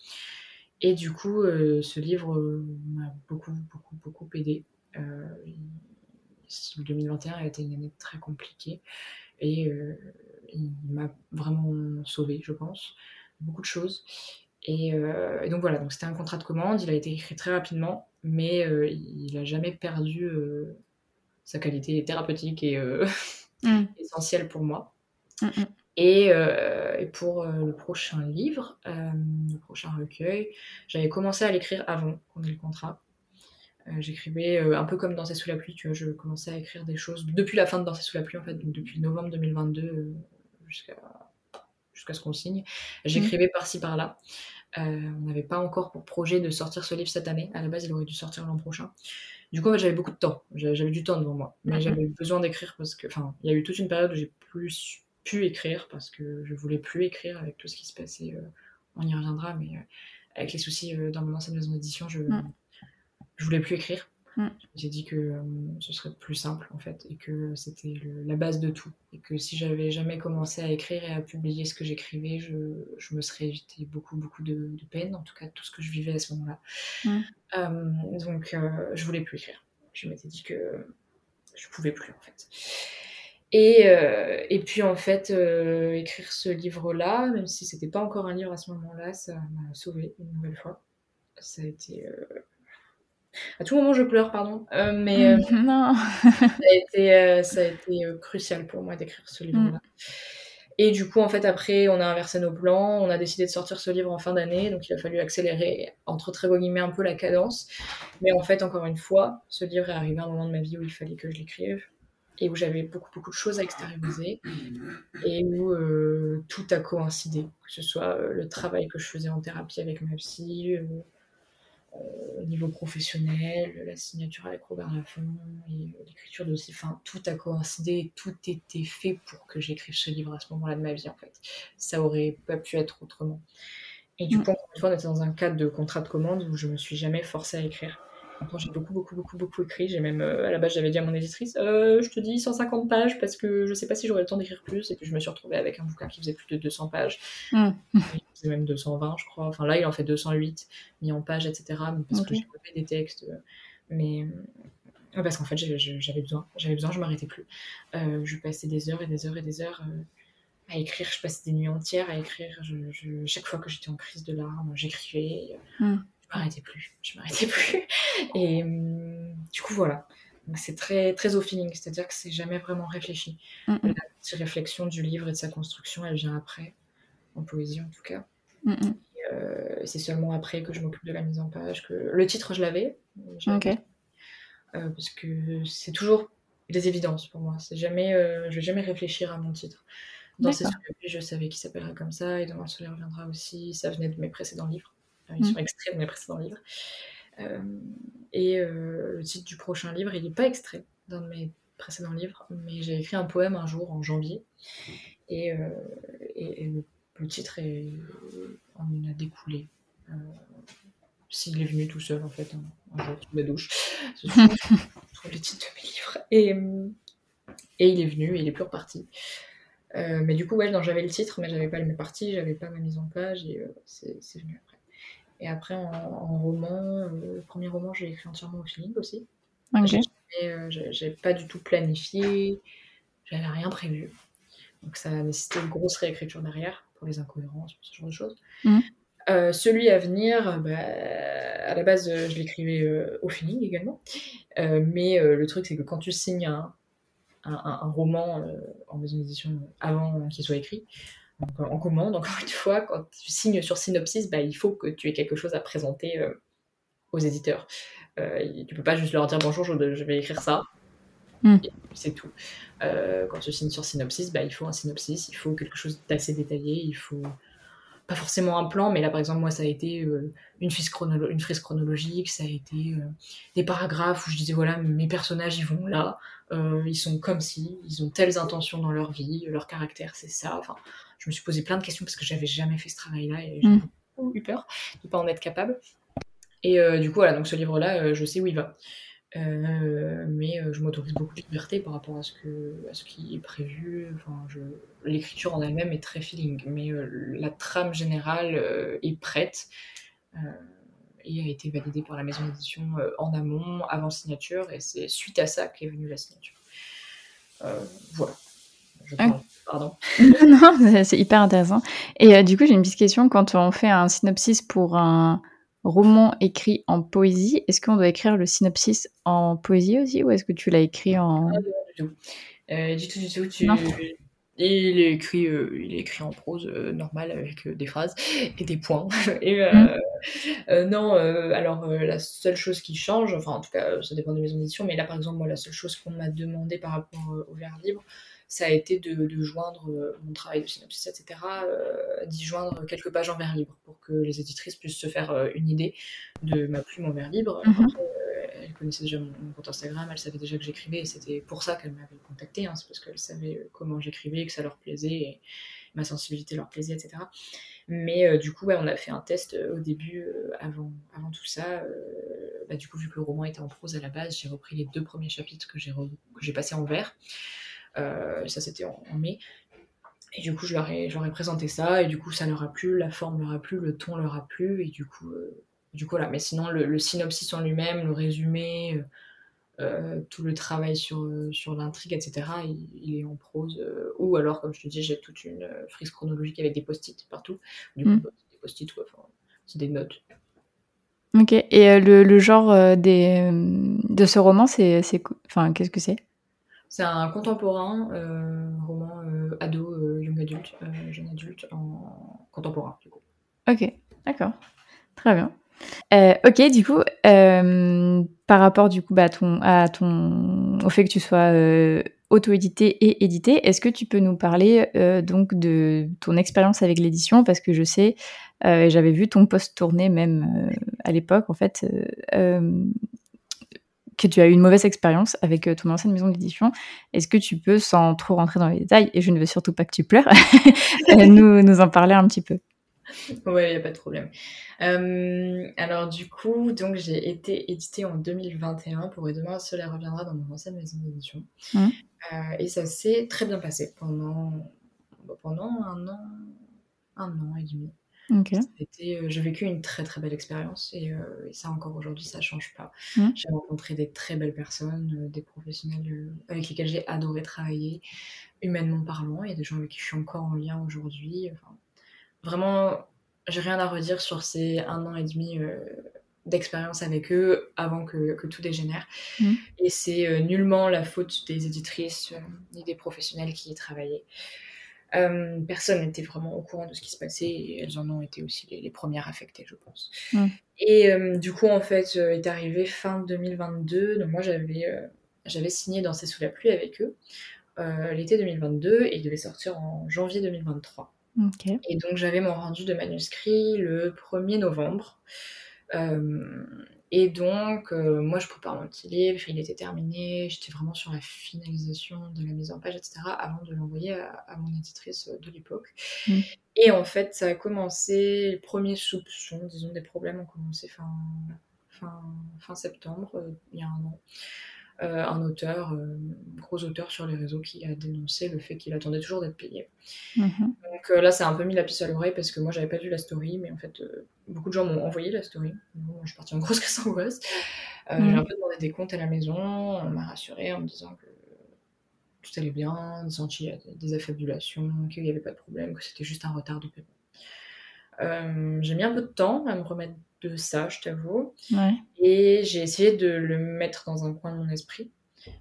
Et du coup, euh, ce livre euh, m'a beaucoup, beaucoup, beaucoup aidé. 2021 a été une année très compliquée et il m'a vraiment sauvé, je pense, beaucoup de choses. Et, et donc voilà, donc c'était un contrat de commande, il a été écrit très rapidement, mais il n'a jamais perdu sa qualité thérapeutique et mm. (laughs) essentielle pour moi. Mm, mm. Euh, et, pour euh, le prochain livre, le prochain recueil, j'avais commencé à l'écrire avant qu'on ait le contrat. J'écrivais un peu comme Danser sous la pluie, tu vois, je commençais à écrire des choses depuis la fin de Danser sous la pluie, en fait, donc depuis novembre 2022 jusqu'à jusqu'à ce qu'on signe. J'écrivais par-ci par-là. on n'avait pas encore pour projet de sortir ce livre cette année. À la base, il aurait dû sortir l'an prochain. Du coup, j'avais beaucoup de temps. J'avais du temps devant moi. Mais j'avais besoin d'écrire parce que, enfin, il y a eu toute une période où j'ai plus pu écrire parce que je voulais plus écrire avec tout ce qui se passait. Euh, on y reviendra, mais euh, avec les soucis euh, dans mon ancienne maison d'édition, je, je voulais plus écrire. Mm. J'ai dit que ce serait plus simple en fait et que c'était la base de tout et que si j'avais jamais commencé à écrire et à publier ce que j'écrivais, je, je, me serais évité beaucoup beaucoup de, peine, en tout cas tout ce que je vivais à ce moment-là. Mm. Euh, donc euh, je voulais plus écrire. Je m'étais dit que je pouvais plus en fait. Et, et puis en fait, écrire ce livre-là, même si c'était pas encore un livre à ce moment-là, ça m'a sauvé une nouvelle fois. Ça a été à tout moment, je pleure, pardon. Euh, mais euh, (laughs) non. ça a été, euh, ça a été crucial pour moi d'écrire ce livre-là. Mm. Et du coup, en fait, après, on a inversé nos plans. On a décidé de sortir ce livre en fin d'année. Donc, il a fallu accélérer, entre très guillemets, un peu la cadence. Mais en fait, encore une fois, ce livre est arrivé à un moment de ma vie où il fallait que je l'écrive. Et où j'avais beaucoup, beaucoup de choses à extérioriser. (coughs) Et où tout a coïncidé. Que ce soit le travail que je faisais en thérapie avec ma psy au niveau professionnel, la signature avec Robert Laffont et l'écriture de aussi. Enfin, tout a coïncidé, tout était fait pour que j'écrive ce livre à ce moment-là de ma vie, en fait. Ça aurait pas pu être autrement. Et du mm. coup, encore une fois, on était dans un cadre de contrat de commande où je me suis jamais forcée à écrire. Maintenant, j'ai beaucoup, beaucoup, beaucoup, beaucoup écrit. J'ai même, euh, à la base, j'avais dit à mon éditrice, euh, je te dis 150 pages parce que je sais pas si j'aurai le temps d'écrire plus. Et puis, je me suis retrouvée avec un bouquin qui faisait plus de 200 pages. Mm. Il faisait même 220, je crois. Enfin, là, il en fait 208 mis en pages, etc. Parce que j'ai fait des textes. Mais parce qu'en fait, j'avais besoin. J'avais besoin, je m'arrêtais plus. Euh, je passais des heures et des heures et des heures à écrire. Je passais des nuits entières à écrire. Je, chaque fois que j'étais en crise de larmes, j'écrivais. Mm je m'arrêtais plus, je m'arrêtais (laughs) plus. Et hum, du coup, voilà. c'est très, très au feeling, c'est-à-dire que c'est jamais vraiment réfléchi. Mm, mm. La réflexion du livre et de sa construction, elle vient après, en poésie en tout cas. Mm, euh, c'est seulement après que je m'occupe de la mise en page. Que... Le titre, je l'avais. Ok. Euh, parce que c'est toujours des évidences pour moi. C'est jamais, euh, je vais jamais réfléchir à mon titre. Dans ces je savais qu'il s'appellerait comme ça, et Demain le soleil reviendra aussi. Ça venait de mes précédents livres. Ils sont extraits de mes précédents livres. Euh, et euh, le titre du prochain livre, il n'est pas extrait d'un de mes précédents livres, mais j'ai écrit un poème un jour en janvier. Et, euh, et, le, titre est, en a découlé. S'il est venu tout seul, en fait, un, jour sous la douche. Je trouve le titre de mes livres. Et, et il est venu, et il est plus reparti. mais du coup, ouais, j'avais le titre, mais j'avais pas mes parties, j'avais pas ma mise en page, et c'est venu après. Et après, en, roman, euh, le premier roman, j'ai écrit entièrement au feeling aussi. Okay. Euh, j'ai pas du tout planifié, j'avais rien prévu. Donc ça a nécessité une grosse réécriture derrière pour les incohérences, pour ce genre de choses. Mhm. Euh, celui à venir, bah, à la base, je l'écrivais au feeling également. mais le truc, c'est que quand tu signes un, un, un roman en maison d'édition avant qu'il soit écrit, en commande, (laughs) encore une fois, quand tu signes sur Synopsis, bah, il faut que tu aies quelque chose à présenter euh, aux éditeurs. Euh, tu peux pas juste leur dire bonjour, je, vais écrire ça. Hmm. C'est tout. Euh, quand tu signes sur Synopsis, bah, il faut un synopsis, il faut quelque chose d'assez détaillé, il faut pas forcément un plan, mais là par exemple moi ça a été une, frise une frise chronologique, ça a été des paragraphes où je disais voilà mes personnages ils vont là, ils sont comme si, ils ont telles intentions dans leur vie, leur caractère c'est ça. Enfin, je me suis posé plein de questions parce que j'avais jamais fait ce travail-là et j'ai mm. eu peur de pas en être capable. Et du coup voilà donc ce livre-là je sais où il va. Euh, mais euh, je m'autorise beaucoup de liberté par rapport à ce, que, à ce qui est prévu. Enfin, L'écriture en elle-même est très feeling, mais euh, la trame générale est prête et a été validée par la maison d'édition en amont, avant signature, et c'est suite à ça qu'est venue la signature. voilà. Je Pardon. (laughs) non, c'est hyper intéressant. Et du coup, j'ai une petite question. Quand on fait un synopsis pour un, roman écrit en poésie, est-ce qu'on doit écrire le synopsis en poésie aussi ou est-ce que tu l'as écrit en... Ah, du tout. Euh, du tout, du tout. Tu... Il est écrit, euh, il est écrit en prose euh, normale avec des phrases et des points. (laughs) et mmh. non, alors la seule chose qui change, enfin en tout cas ça dépend des maisons d'édition, mais là par exemple moi la seule chose qu'on m'a demandé par rapport au vers libre, ça a été de, joindre euh, mon travail de synopsis, etc., euh, d'y joindre quelques pages en vers libre pour que les éditrices puissent se faire euh, une idée de ma plume en vers libre. Mhm. elles connaissaient déjà mon, compte Instagram, elles savaient déjà que j'écrivais et c'était pour ça qu'elles m'avaient contacté, hein, c'est parce qu'elles savaient comment j'écrivais, que ça leur plaisait et ma sensibilité leur plaisait, etc. Mais du coup, ouais, on a fait un test au début, avant, avant tout ça. Bah, du coup, vu que le roman était en prose à la base, j'ai repris les deux premiers chapitres que j'ai passés en vers. Euh, ça, c'était en, mai. Et du coup, je leur, ai, présenté ça, et du coup, ça leur a plu, la forme leur a plu, le ton leur a plu, et du coup, euh, du coup là. Mais sinon, le, synopsis en lui-même, le résumé, euh, tout le travail sur, sur l'intrigue, etc., il, est en prose. ou alors, comme je te dis, j'ai toute une frise chronologique avec des post-it partout. Du coup, mm. des post-it, c'est des notes. Ok, et le, genre des, de ce roman, c'est, enfin, qu'est-ce que c'est? C'est un contemporain, euh, roman euh, ado, euh, young adulte, jeune adulte, en contemporain, du coup. Ok, d'accord. Très bien. ok, du coup, par rapport du coup bah, ton, au fait que tu sois auto-édité et édité, est-ce que tu peux nous parler donc de ton expérience avec l'édition? Parce que je sais, j'avais vu ton post tourner même à l'époque, en fait, que tu as eu une mauvaise expérience avec euh, ton ancienne maison d'édition. Est-ce que tu peux, sans trop rentrer dans les détails, et je ne veux surtout pas que tu pleures, (laughs) euh, nous, nous en parler un petit peu? Ouais, il n'y a pas de problème. Euh, alors du coup, donc j'ai été éditée en 2021 pour Et demain, cela reviendra dans mon ancienne maison d'édition. Mmh. et ça s'est très bien passé pendant, pendant un an, un an et demi. Euh, j'ai vécu une très très belle expérience et, euh, ça encore aujourd'hui ça change pas. Mmh. J'ai rencontré des très belles personnes, euh, des professionnels avec lesquels j'ai adoré travailler, humainement parlant. Il y a des gens avec qui je suis encore en lien aujourd'hui. Enfin, vraiment, j'ai rien à redire sur ces un an et demi d'expérience avec eux avant que, que tout dégénère. Mmh. Et c'est nullement la faute des éditrices ni des professionnels qui y travaillaient. Euh, personne n'était vraiment au courant de ce qui se passait et elles en ont été aussi les, premières affectées, je pense. Mm. Et euh, du coup, en fait, euh, est arrivé fin 2022. Donc, moi, j'avais j'avais signé Danser sous la pluie avec eux l'été 2022 et il devait sortir en janvier 2023. Et donc, j'avais mon rendu de manuscrit le 1er novembre. Et donc, euh, moi, je prépare mon petit livre, il était terminé, j'étais vraiment sur la finalisation de la mise en page, etc., avant de l'envoyer à, mon éditrice de l'époque. Mm. Et en fait, ça a commencé, les premiers soupçons, disons, des problèmes ont commencé fin, fin, fin septembre, euh, il y a un an. Euh, un auteur, euh, gros auteur sur les réseaux, qui a dénoncé le fait qu'il attendait toujours d'être payé. Mhm. Donc euh, là, ça a un peu mis la puce à l'oreille parce que moi, j'avais pas vu la story, mais en fait, beaucoup de gens m'ont envoyé la story. Bon, je suis partie en grosse casse (laughs) angoisse. J'ai mhm. un peu demandé des comptes à la maison, on m'a rassuré en me disant que tout allait bien, a des affabulations, qu'il n'y avait pas de problème, que c'était juste un retard de paiement. j'ai mis un peu de temps à me remettre de ça, je t'avoue. Et j'ai essayé de le mettre dans un coin de mon esprit.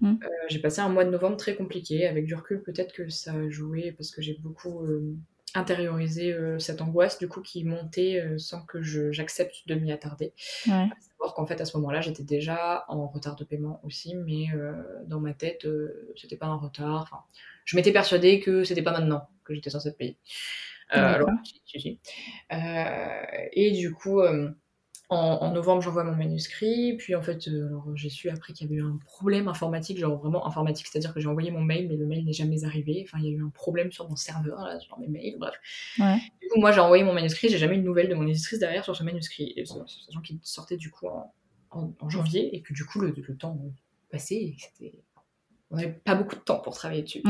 Mm. Euh, j'ai passé un mois de novembre très compliqué. Avec du recul, peut-être que ça a joué parce que j'ai beaucoup euh, intériorisé euh, cette angoisse du coup qui montait sans que j'accepte de m'y attarder. Ouais. savoir qu'en fait, à ce moment-là, j'étais déjà en retard de paiement aussi, mais dans ma tête, c'était pas un retard. Enfin, je m'étais persuadée que c'était pas maintenant que j'étais censée payer. alors, et du coup, en, novembre, j'envoie mon manuscrit, puis en fait, euh, j'ai su après qu'il y avait eu un problème informatique, genre vraiment informatique, c'est-à-dire que j'ai envoyé mon mail, mais le mail n'est jamais arrivé. Enfin, il y a eu un problème sur mon serveur, là, sur mes mails, bref. Du coup, moi, j'ai envoyé mon manuscrit, j'ai jamais eu de nouvelles de mon éditrice derrière sur ce manuscrit. Sachant qu'il sortait du coup en, janvier, et que du coup, le, temps passait, et c'était. On n'avait pas beaucoup de temps pour travailler dessus.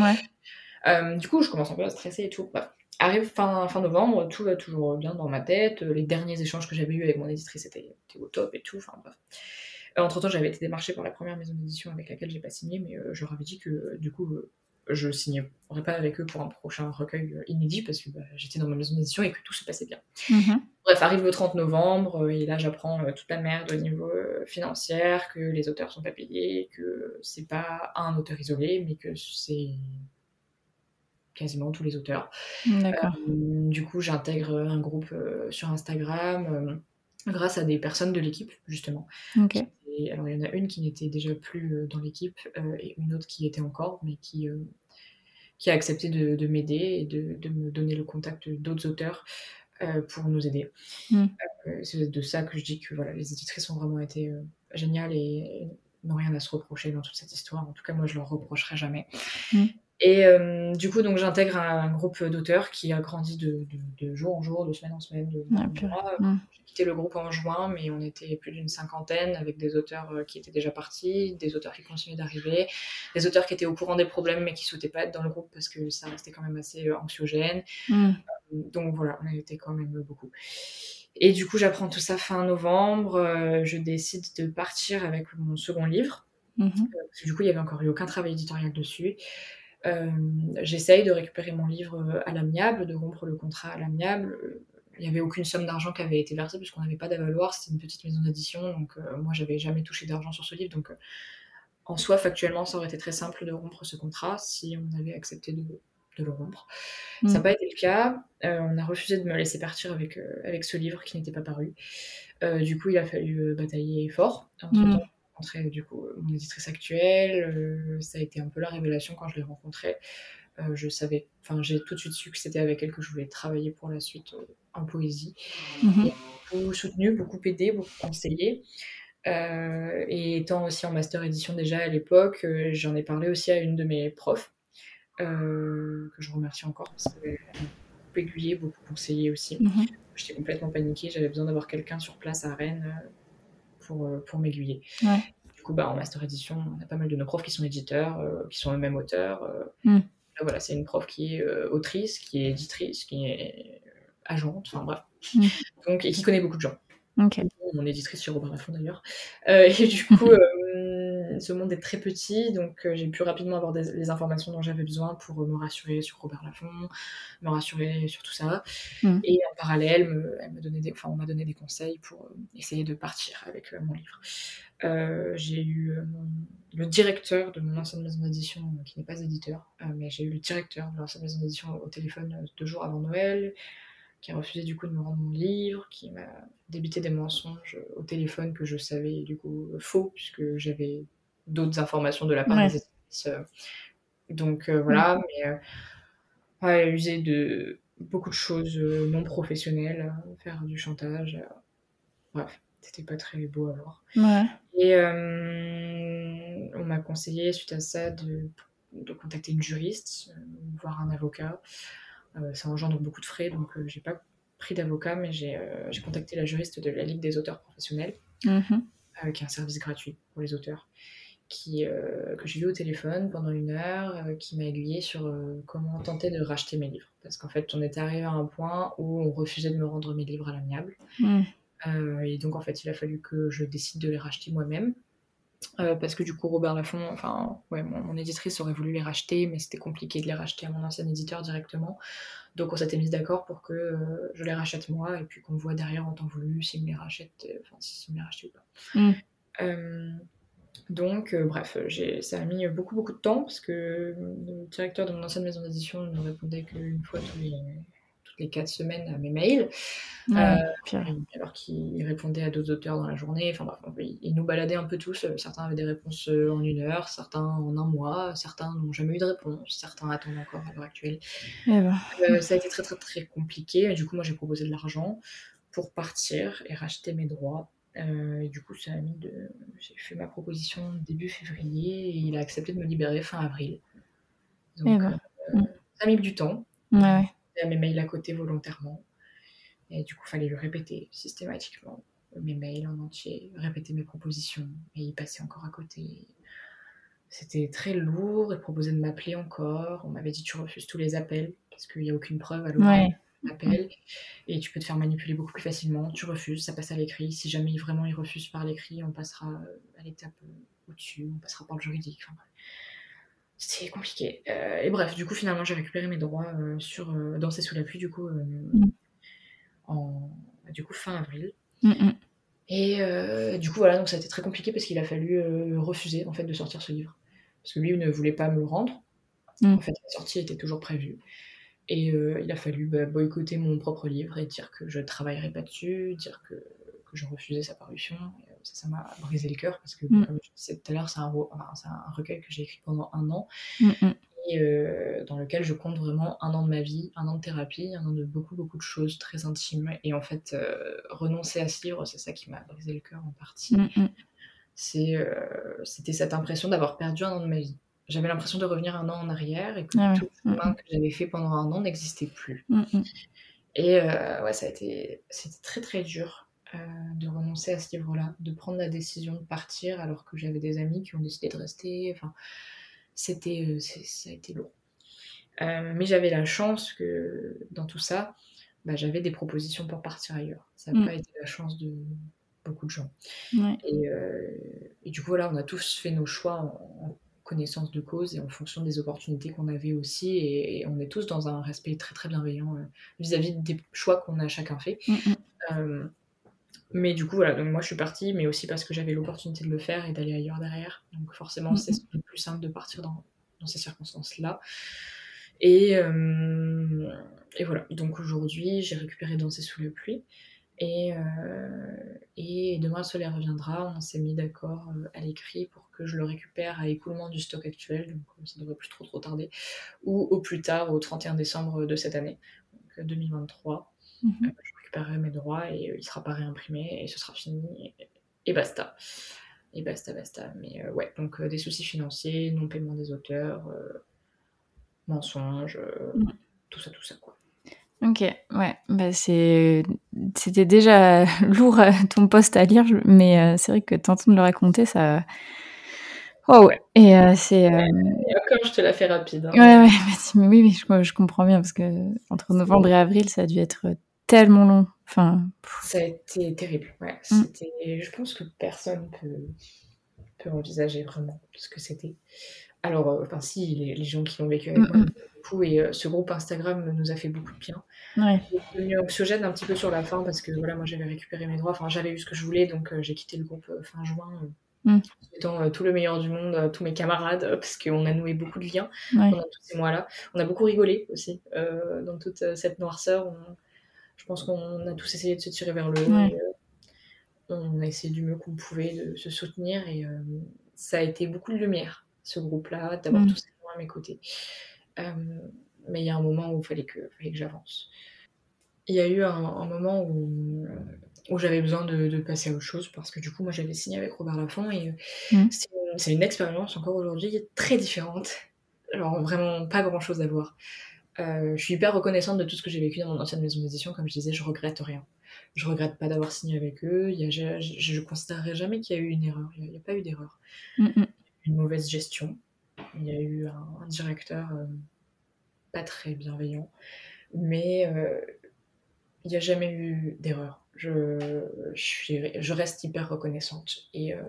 Euh, du coup, je commence un peu à stresser et tout. Arrive fin, fin novembre, tout va toujours bien dans ma tête. Les derniers échanges que j'avais eus avec mon éditrice étaient, au top et tout. Enfin bref. Euh, entre temps, j'avais été démarchée par la première maison d'édition avec laquelle j'ai pas signé, mais euh, je leur avais dit que du coup, euh, je signerais pas avec eux pour un prochain recueil inédit parce que bah, j'étais dans ma maison d'édition et que tout se passait bien. Mm-hmm. Bref, arrive le 30 novembre et là j'apprends toute la merde au niveau financier, que les auteurs sont pas payés, que c'est pas un auteur isolé, mais que c'est quasiment tous les auteurs. Euh, du coup, j'intègre un groupe euh, sur Instagram euh, grâce à des personnes de l'équipe, justement. Et, alors, il y en a une qui n'était déjà plus dans l'équipe et une autre qui était encore, mais qui, qui a accepté de, m'aider et de, me donner le contact d'autres auteurs pour nous aider. Mm. c'est de ça que je dis que voilà, les éditrices ont vraiment été géniales et, n'ont rien à se reprocher dans toute cette histoire. En tout cas, moi, je leur reprocherai jamais. Mm. Et euh, du coup, donc j'intègre un, groupe d'auteurs qui a grandi de, de, jour en jour, de semaine en semaine, de mois mois. J'ai quitté le groupe en juin, mais on était plus d'une cinquantaine avec des auteurs euh, qui étaient déjà partis, des auteurs qui continuaient d'arriver, des auteurs qui étaient au courant des problèmes mais qui souhaitaient pas être dans le groupe parce que ça restait quand même assez euh, anxiogène. Mm. donc voilà, on était quand même beaucoup. Et du coup, j'apprends tout ça fin novembre. je décide de partir avec mon second livre. Mm-hmm. parce que du coup, il n'y avait encore eu aucun travail éditorial dessus. Euh, j'essaye de récupérer mon livre euh, à l'amiable, de rompre le contrat à l'amiable. Il n'y avait aucune somme d'argent qui avait été versée puisqu'on n'avait pas d'avaloir, c'était une petite maison d'édition, donc euh, moi j'avais jamais touché d'argent sur ce livre, donc en soi factuellement ça aurait été très simple de rompre ce contrat si on avait accepté de, le rompre. Ça n'a mm. pas été le cas. on a refusé de me laisser partir avec, avec ce livre qui n'était pas paru. du coup, il a fallu batailler fort. Entre temps, mm du coup mon éditrice actuelle. Euh, ça a été un peu la révélation quand je l'ai rencontrée. Euh, je savais, enfin j'ai tout de suite su que c'était avec elle que je voulais travailler pour la suite euh, en poésie. Mhm. beaucoup soutenu, beaucoup aidé, beaucoup conseillé. et étant aussi en master édition déjà à l'époque, j'en ai parlé aussi à une de mes profs, que je remercie encore parce qu'elle m'a beaucoup aiguillé, beaucoup conseillé aussi. Mhm. J'étais complètement paniquée, j'avais besoin d'avoir quelqu'un sur place à Rennes pour, euh, pour m'aiguiller. Du coup, bah, en master édition, on a pas mal de nos profs qui sont éditeurs, euh, qui sont eux-mêmes auteurs. Euh. Mm. voilà, c'est une prof qui est autrice, qui est éditrice, qui est agente, enfin bref. Mm. Donc, et qui connaît beaucoup de gens. Mon éditrice sur Robert Laffont d'ailleurs. et du coup, (laughs) ce monde est très petit, donc euh, j'ai pu rapidement avoir les informations dont j'avais besoin pour euh, me rassurer sur Robert Laffont, me rassurer sur tout ça. Mm. Et en parallèle, elle me donnait des, enfin, on m'a donné des conseils pour euh, essayer de partir avec mon livre. j'ai eu le directeur de mon ancienne maison d'édition, qui n'est pas éditeur, mais j'ai eu le directeur de l'ancienne maison d'édition au téléphone deux jours avant Noël qui a refusé du coup de me rendre mon livre, qui m'a débité des mensonges au téléphone que je savais du coup faux, puisque j'avais d'autres informations de la part des éditrices. Euh. Donc euh, voilà, mais euh, ouais, user de beaucoup de choses non professionnelles, faire du chantage. bref, c'était pas très beau à voir. Et on m'a conseillé suite à ça de, de contacter une juriste, voir un avocat. ça engendre beaucoup de frais, donc j'ai pas pris d'avocat, mais j'ai contacté la juriste de la Ligue des auteurs professionnels, mm-hmm. qui est un service gratuit pour les auteurs qui, euh, que j'ai vu au téléphone pendant une heure, euh, qui m'a aiguillé sur euh, comment tenter de racheter mes livres. Parce qu'en fait, on était arrivé à un point où on refusait de me rendre mes livres à l'amiable. Mm. et donc, en fait, il a fallu que je décide de les racheter moi-même. parce que du coup, Robert Laffont, enfin, ouais, mon, éditrice aurait voulu les racheter, mais c'était compliqué de les racheter à mon ancien éditeur directement. Donc, on s'était mis d'accord pour que je les rachète moi et puis qu'on voit derrière en temps voulu s'il me les rachète, enfin, s'il me les rachète ou pas. Mm. Donc, euh, bref, ça a mis beaucoup, beaucoup de temps parce que le directeur de mon ancienne maison d'édition ne répondait qu'une fois toutes toutes les quatre semaines à mes mails. alors qu'il répondait à d'autres auteurs dans la journée. Enfin bref, il, nous baladait un peu tous. Certains avaient des réponses en une heure, certains en un mois, certains n'ont jamais eu de réponse, certains attendent encore à l'heure actuelle. Eh ben. ça a été très très très compliqué. Et du coup, moi j'ai proposé de l'argent pour partir et racheter mes droits. Euh, et du coup, ça a mis de... j'ai fait ma proposition début février et il a accepté de me libérer fin avril. Donc, eh ben. euh, ça a mis du temps. Ouais. Il mes mails à côté volontairement. Et du coup, il fallait lui répéter systématiquement mes mails en entier, répéter mes propositions et y passer encore à côté. C'était très lourd. Il proposait de m'appeler encore. On m'avait dit tu refuses tous les appels parce qu'il n'y a aucune preuve à l'oral appel et tu peux te faire manipuler beaucoup plus facilement. Tu refuses, ça passe à l'écrit. Si jamais vraiment il refuse par l'écrit, on passera euh, à l'étape euh, au-dessus, on passera par le juridique. c'est compliqué. Euh, et bref, du coup, finalement, j'ai récupéré mes droits sur Danser sous la pluie, du coup, mm. en du coup, fin avril. Mm, mm. Et du coup, voilà, donc ça a été très compliqué parce qu'il a fallu refuser en fait de sortir ce livre. Parce que lui ne voulait pas me le rendre. En fait, la sortie était toujours prévue. Et euh, il a fallu bah, boycotter mon propre livre et dire que je travaillerais pas dessus, dire que, que je refusais sa parution. Euh, ça, m'a brisé le cœur parce que, mm. comme je disais tout à l'heure, c'est un, un, recueil que j'ai écrit pendant un an mm, mm. et euh, dans lequel je compte vraiment un an de ma vie, un an de thérapie, un an de beaucoup, beaucoup de choses très intimes. Et en fait, renoncer à ce livre, c'est ça qui m'a brisé le cœur en partie. C'était cette impression d'avoir perdu un an de ma vie j'avais l'impression de revenir un an en arrière et que ah tout le chemin que j'avais fait pendant un an n'existait plus. Mm, mm. Et euh, ouais, ça a été, c'était très très dur euh, de renoncer à ce livre-là, de prendre la décision de partir alors que j'avais des amis qui ont décidé de rester. Enfin, c'était, euh, ça a été lourd. mais j'avais la chance que dans tout ça, bah, j'avais des propositions pour partir ailleurs. Ça n'a mm. pas été la chance de beaucoup de gens. Et, et, du coup, voilà, on a tous fait nos choix en connaissance de cause et en fonction des opportunités qu'on avait aussi. Et, on est tous dans un respect très très bienveillant euh, vis-à-vis des choix qu'on a chacun fait. Mm, mm. Euh, mais du coup, voilà, donc moi je suis partie, mais aussi parce que j'avais l'opportunité de le faire et d'aller ailleurs derrière. Donc forcément, mm, c'est plus simple de partir dans, dans ces circonstances-là. Et, euh, et voilà, donc aujourd'hui, j'ai récupéré Danser sous la pluie. Et, euh, et demain le soleil reviendra, on s'est mis d'accord euh, à l'écrit pour que je le récupère à écoulement du stock actuel, donc euh, ça devrait plus trop trop tarder, ou au plus tard au 31 décembre de cette année, donc 2023. Mhm. je récupérerai mes droits et il sera pas réimprimé et ce sera fini et, basta. Et basta, basta. Mais ouais, donc des soucis financiers, non-paiement des auteurs, mensonges, mhm. tout ça, tout ça quoi. Ok, ouais, bah c'est, c'était déjà (laughs) lourd euh, ton poste à lire, mais euh, c'est vrai que t'entends le raconter, ça. Oh ouais. Et euh, c'est. Et encore, je te la fais rapide. Hein. Ouais, ouais, mais oui, oui, je, comprends bien parce que entre novembre et avril, ça a dû être tellement long. Enfin. Ça a été terrible. Ouais, mm. c'était. Je pense que personne peut peut envisager vraiment ce que c'était. Alors, enfin, si les, gens qui l'ont vécu avec mm, moi et euh, ce groupe Instagram nous a fait beaucoup de bien. Ouais. devenu anxiogène un petit peu sur la fin parce que voilà, moi j'avais récupéré mes droits, enfin j'avais eu ce que je voulais, donc euh, j'ai quitté le groupe euh, fin juin. Mm. étant tout le meilleur du monde, tous mes camarades, parce qu'on a noué beaucoup de liens pendant tous ces mois-là. On a beaucoup rigolé aussi dans toute cette noirceur. je pense qu'on a tous essayé de se tirer vers le haut. on a essayé du mieux qu'on pouvait de se soutenir et ça a été beaucoup de lumière, ce groupe-là, d'avoir mm. tous ces gens à mes côtés. Euh, mais il y a un moment où il fallait que, fallait que j'avance. Il y a eu un, moment où, où j'avais besoin de, passer à autre chose parce que du coup, moi j'avais signé avec Robert Laffont et mmh. c'est une, expérience encore aujourd'hui très différente. Alors vraiment pas grand chose à voir. Euh, je suis hyper reconnaissante de tout ce que j'ai vécu dans mon ancienne maison d'édition. Comme je disais, je regrette rien. Je regrette pas d'avoir signé avec eux. Il y a, je, je, considérerai jamais qu'il y a eu une erreur. Il n'y a, pas eu d'erreur. Mmh, mmh. Une mauvaise gestion. Il y a eu un, directeur euh, pas très bienveillant, mais euh, il n'y a jamais eu d'erreur. Je, je, reste hyper reconnaissante et euh,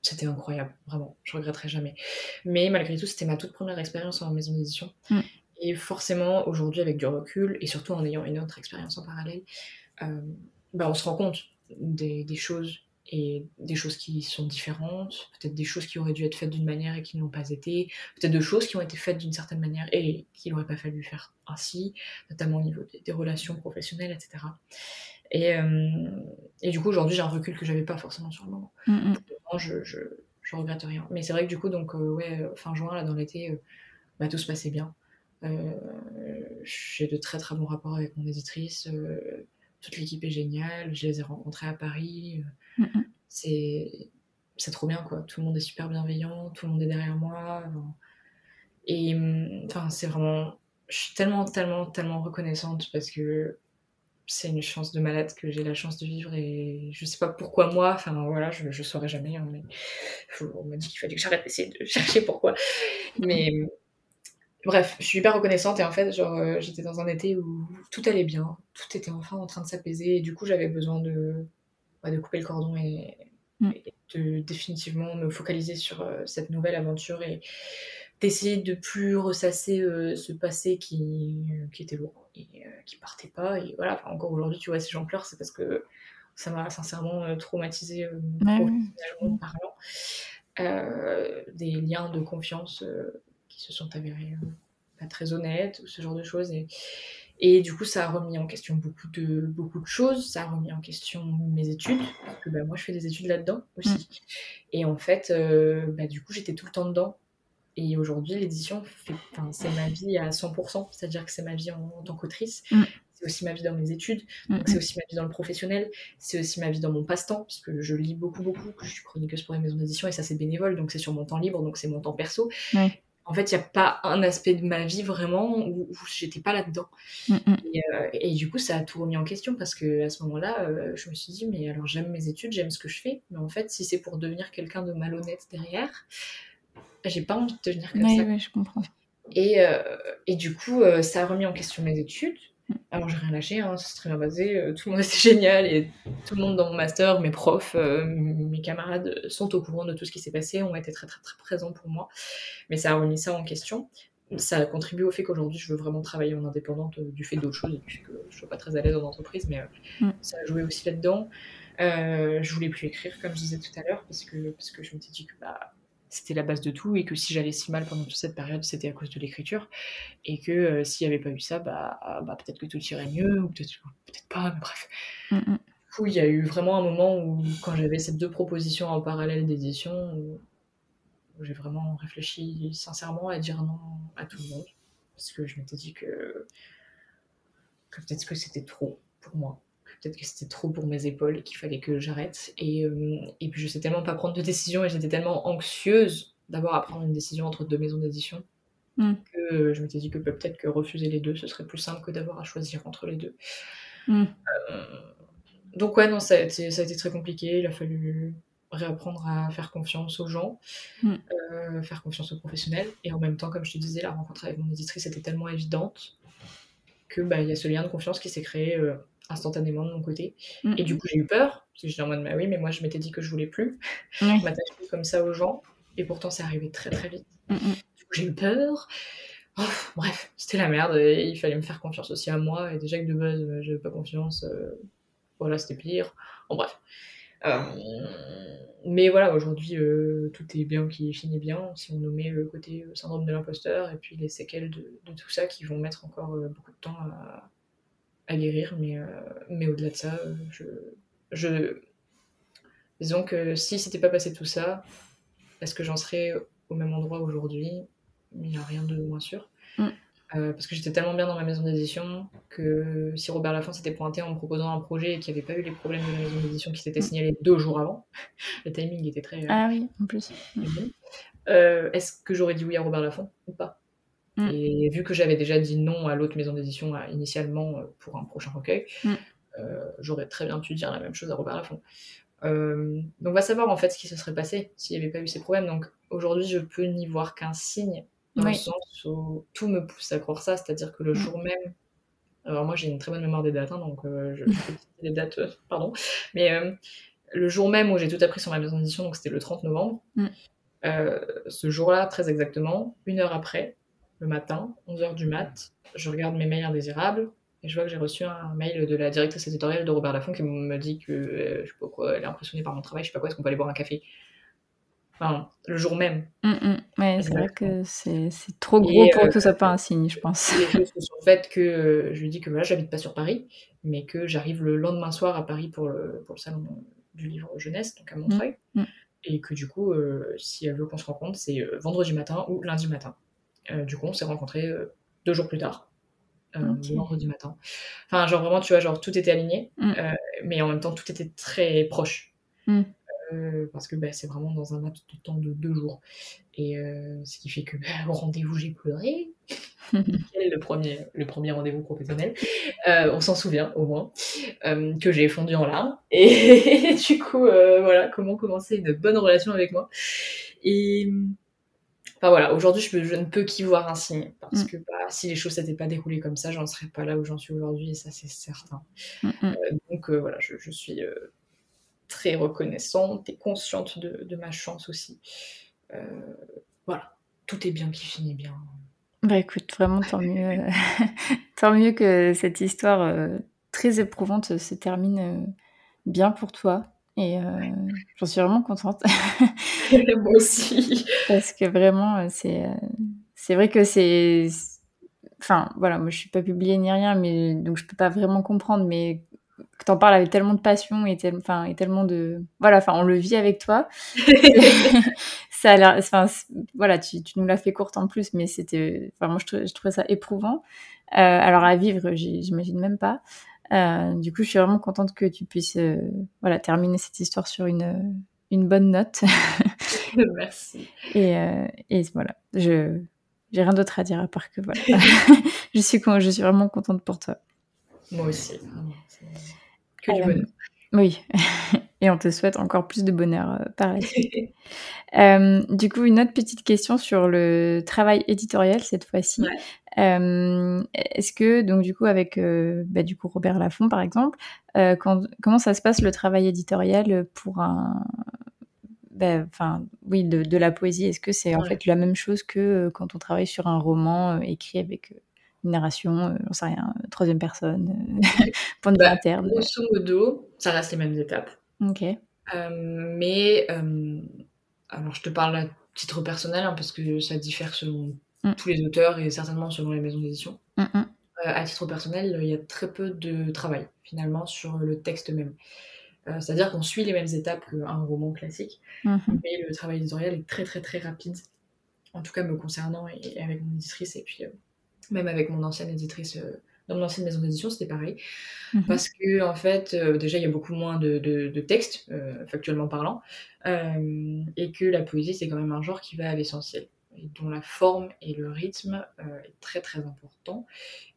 c'était incroyable, vraiment, je regretterai jamais. Mais malgré tout, c'était ma toute première expérience en maison d'édition. Mm. Et forcément, aujourd'hui, avec du recul, et surtout en ayant une autre expérience en parallèle, bah, on se rend compte des, des choses et des choses qui sont différentes, peut-être des choses qui auraient dû être faites d'une manière et qui n'ont pas été, peut-être de choses qui ont été faites d'une certaine manière et qu'il n'aurait pas fallu faire ainsi, notamment au niveau des, relations professionnelles, etc. Et, euh, et du coup, aujourd'hui, j'ai un recul que j'avais pas forcément sur le moment. Mm je, je, je, regrette rien. Mais c'est vrai que du coup, donc, euh, ouais, fin juin, là, dans l'été, euh, bah, tout se passait bien. j'ai de très très bons rapports avec mon éditrice toute l'équipe est géniale, je les ai rencontrés à Paris. C'est c'est trop bien quoi. Tout le monde est super bienveillant, tout le monde est derrière moi. Et hum, enfin, c'est vraiment. Je suis tellement, tellement, tellement reconnaissante parce que c'est une chance de malade que j'ai la chance de vivre et je sais pas pourquoi moi, enfin voilà, je, je saurais jamais, hein, on m'a dit qu'il fallait que j'arrête d'essayer de (laughs) chercher pourquoi. Mais Bref, je suis hyper reconnaissante et en fait, genre, euh, j'étais dans un été où tout allait bien, tout était enfin en train de s'apaiser et du coup, j'avais besoin de, bah, de couper le cordon et, mm. de définitivement me focaliser sur euh, cette nouvelle aventure et d'essayer de plus ressasser euh, ce passé qui, qui était lourd et qui partait pas. Et voilà, encore aujourd'hui, tu vois, si j'en pleure, c'est parce que ça m'a sincèrement traumatisé professionnellement parlant. des liens de confiance se sont avérés euh, pas très honnêtes, ou ce genre de choses. Et, et du coup, ça a remis en question beaucoup de, beaucoup de choses. Ça a remis en question mes études, parce que bah, moi, je fais des études là-dedans aussi. Mm. Et en fait, euh, bah, du coup, j'étais tout le temps dedans. Et aujourd'hui, l'édition, c'est ma vie à 100%, c'est-à-dire que c'est ma vie en, tant qu'autrice. Mm. C'est aussi ma vie dans mes études, mm, c'est aussi ma vie dans le professionnel, c'est aussi ma vie dans mon passe-temps, parce que je lis beaucoup, beaucoup, je suis chroniqueuse pour les maisons d'édition et ça c'est bénévole, donc c'est sur mon temps libre, donc c'est mon temps perso en fait, il n'y a pas un aspect de ma vie vraiment où, j'étais pas là-dedans. Mm, mm. Euh, et, du coup, ça a tout remis en question parce que à ce moment-là, euh, je me suis dit, mais alors j'aime mes études, j'aime ce que je fais, mais en fait, si c'est pour devenir quelqu'un de malhonnête derrière, j'ai pas envie de devenir comme ça. Oui, je comprends. Et, euh, et du coup, ça a remis en question mes études. Alors j'ai rien lâché, hein, c'est très bien basé, euh, tout le monde était (laughs) génial et tout le monde dans mon master, mes profs, euh, mes camarades sont au courant de tout ce qui s'est passé, ont été très très très présents pour moi. Mais ça a remis ça en question. Ça a contribué au fait qu'aujourd'hui je veux vraiment travailler en indépendante euh, du fait d'autres choses et du fait que je ne suis pas très à l'aise en entreprise, mais mm. ça a joué aussi là-dedans. je voulais plus écrire comme je disais tout à l'heure parce que, parce que je m'étais dit que bah, c'était la base de tout et que si j'allais si mal pendant toute cette période, c'était à cause de l'écriture et que euh, s'il n'y avait pas eu ça, bah, bah peut-être que tout irait mieux ou peut-être peut pas, mais bref. Mm, mm. Du coup, il y a eu vraiment un moment où, quand j'avais ces deux propositions en parallèle d'édition, où, j'ai vraiment réfléchi sincèrement à dire non à tout le monde parce que je m'étais dit que, que peut-être que c'était trop pour moi peut-être que c'était trop pour mes épaules et qu'il fallait que j'arrête. Et, euh, et puis je sais tellement pas prendre de décision et j'étais tellement anxieuse d'avoir à prendre une décision entre deux maisons d'édition mm. que je m'étais dit que peut-être que refuser les deux, ce serait plus simple que d'avoir à choisir entre les deux. Mm. Euh, donc ouais, non, ça a, été, ça a été très compliqué. Il a fallu réapprendre à faire confiance aux gens, mm. euh, faire confiance aux professionnels. Et en même temps, comme je te disais, la rencontre avec mon éditrice était tellement évidente que bah, il y a ce lien de confiance qui s'est créé instantanément de mon côté. Et du coup, j'ai eu peur, parce que j'étais en mode, bah oui, mais moi, je m'étais dit que je voulais plus m'attacher comme ça aux gens. Et pourtant, c'est arrivé très, très vite. Du coup, j'ai eu peur. Oh, bref, c'était la merde. Et il fallait me faire confiance aussi à moi. Et déjà que de base, euh, j'avais pas confiance. Euh, voilà, c'était pire. En bref. Euh, mais voilà, aujourd'hui, tout est bien qui finit bien, si on nommait le côté syndrome de l'imposteur et puis les séquelles de, tout ça qui vont mettre encore beaucoup de temps à, guérir, mais, euh, mais au-delà de ça, euh. Disons que si c'était pas passé tout ça, est-ce que j'en serais au même endroit aujourd'hui? Il n'y a rien de moins sûr. Mm. Euh, parce que j'étais tellement bien dans ma maison d'édition que si Robert Laffont s'était pointé en me proposant un projet et qu'il n'y avait pas eu les problèmes de la maison d'édition qui s'étaient signalés deux jours avant, (laughs) le timing était très. ah oui, en plus. Est-ce que j'aurais dit oui à Robert Laffont ou pas? Mm. Et vu que j'avais déjà dit non à l'autre maison d'édition initialement euh, pour un prochain recueil, mm. euh, j'aurais très bien pu dire la même chose à Robert Laffont. Euh, donc on va savoir en fait ce qui se serait passé s'il n'y avait pas eu ces problèmes. Donc aujourd'hui je peux n'y voir qu'un signe dans le sens tout me pousse à croire ça, c'est-à-dire que le mm. jour même, alors moi j'ai une très bonne mémoire des dates, hein, donc je, peux citer les dates, pardon, mais le jour même où j'ai tout appris sur ma maison d'édition, donc c'était le 30 novembre, ce jour-là très exactement, une heure après, le matin, 11h du mat, je regarde mes mails indésirables, Et je vois que j'ai reçu un mail de la directrice éditoriale de Robert Laffont qui me dit que, euh, je sais pas quoi, elle est impressionnée par mon travail, je sais pas quoi, est-ce qu'on peut aller boire un café? Enfin, le jour même. Mm, mm. Ouais, c'est vrai que c'est trop gros pour que ce soit pas un signe, je pense. Les (laughs) choses se sont faites que je lui dis que voilà, j'habite pas sur Paris, mais que j'arrive le lendemain soir à Paris pour le, pour le salon du livre jeunesse, donc à Montreuil. Et que du coup, si elle veut qu'on se rencontre, c'est vendredi matin ou lundi matin. du coup, on s'est rencontrés deux jours plus tard. Euh, vendredi matin. Enfin, genre vraiment, tu vois, genre tout était aligné, mm. euh, mais en même temps, tout était très proche. Mm. Euh, parce que bah, c'est vraiment dans un laps de temps de deux jours. Et ce qui fait que bah, au rendez-vous, j'ai pleuré. (laughs) le premier, le premier rendez-vous professionnel? on s'en souvient au moins. que j'ai fondu en larmes. Et (laughs) du coup, voilà, comment commencer une bonne relation avec moi. Et Enfin voilà, aujourd'hui, je, je, ne peux qu'y voir un signe. Parce mm. que bah, si les choses s'étaient pas déroulées comme ça, j'en serais pas là où j'en suis aujourd'hui, et ça, c'est certain. Mm, mm. Euh, donc euh, voilà, je, je suis euh, très reconnaissante et consciente de, de ma chance aussi. voilà, tout est bien qui finit bien. Bah écoute, vraiment, tant mieux, (laughs) tant mieux que cette histoire très éprouvante se termine bien pour toi. Et euh, j'en suis vraiment contente. (laughs) Moi aussi. Parce que vraiment, euh, c'est, euh, c'est vrai que c'est. Enfin, voilà, moi je suis pas publiée ni rien, mais donc je peux pas vraiment comprendre, mais que t'en parles avec tellement de passion et, enfin, et tellement de. Voilà, enfin, on le vit avec toi. (laughs) ça a l'air. Enfin, voilà, tu, tu nous l'as fait courte en plus, mais c'était. Enfin, moi je, je trouvais ça éprouvant. alors à vivre, j'imagine même pas. Euh, du coup, je suis vraiment contente que tu puisses euh, voilà, terminer cette histoire sur une, euh, une bonne note. (laughs) Merci. Et, et, voilà, je j'ai rien d'autre à dire à part que voilà. (laughs) je, suis, je suis vraiment contente pour toi. Moi aussi. Que du bonheur. Oui, (laughs) et on te souhaite encore plus de bonheur par la suite. (laughs) euh, du coup, une autre petite question sur le travail éditorial cette fois-ci. Euh, est-ce que, donc du coup, avec euh, bah, du coup, Robert Laffont, par exemple, euh, quand, comment ça se passe le travail éditorial pour un... Bah, enfin, oui, de, de, la poésie, est-ce que c'est en fait la même chose que quand on travaille sur un roman écrit avec une narration, j'en sais rien, troisième personne, (laughs) point de vue bah, interne Grosso modo, ça reste les mêmes étapes. Ok. mais, alors je te parle à titre personnel, hein, parce que ça diffère selon Mm. tous les auteurs et certainement selon les maisons d'édition. Mm, mm. Euh, à titre personnel, il y a très peu de travail finalement sur le texte même. Euh, c'est-à-dire qu'on suit les mêmes étapes qu'un roman classique, mm-hmm. mais le travail éditorial est très très très rapide, en tout cas me concernant et, avec mon éditrice, et puis euh, même avec mon ancienne éditrice dans mon ancienne maison d'édition, c'était pareil. Mm-hmm. Parce que, en fait, déjà, il y a beaucoup moins de, de, textes, factuellement parlant, et que la poésie, c'est quand même un genre qui va à l'essentiel dont la forme et le rythme euh, est très très important.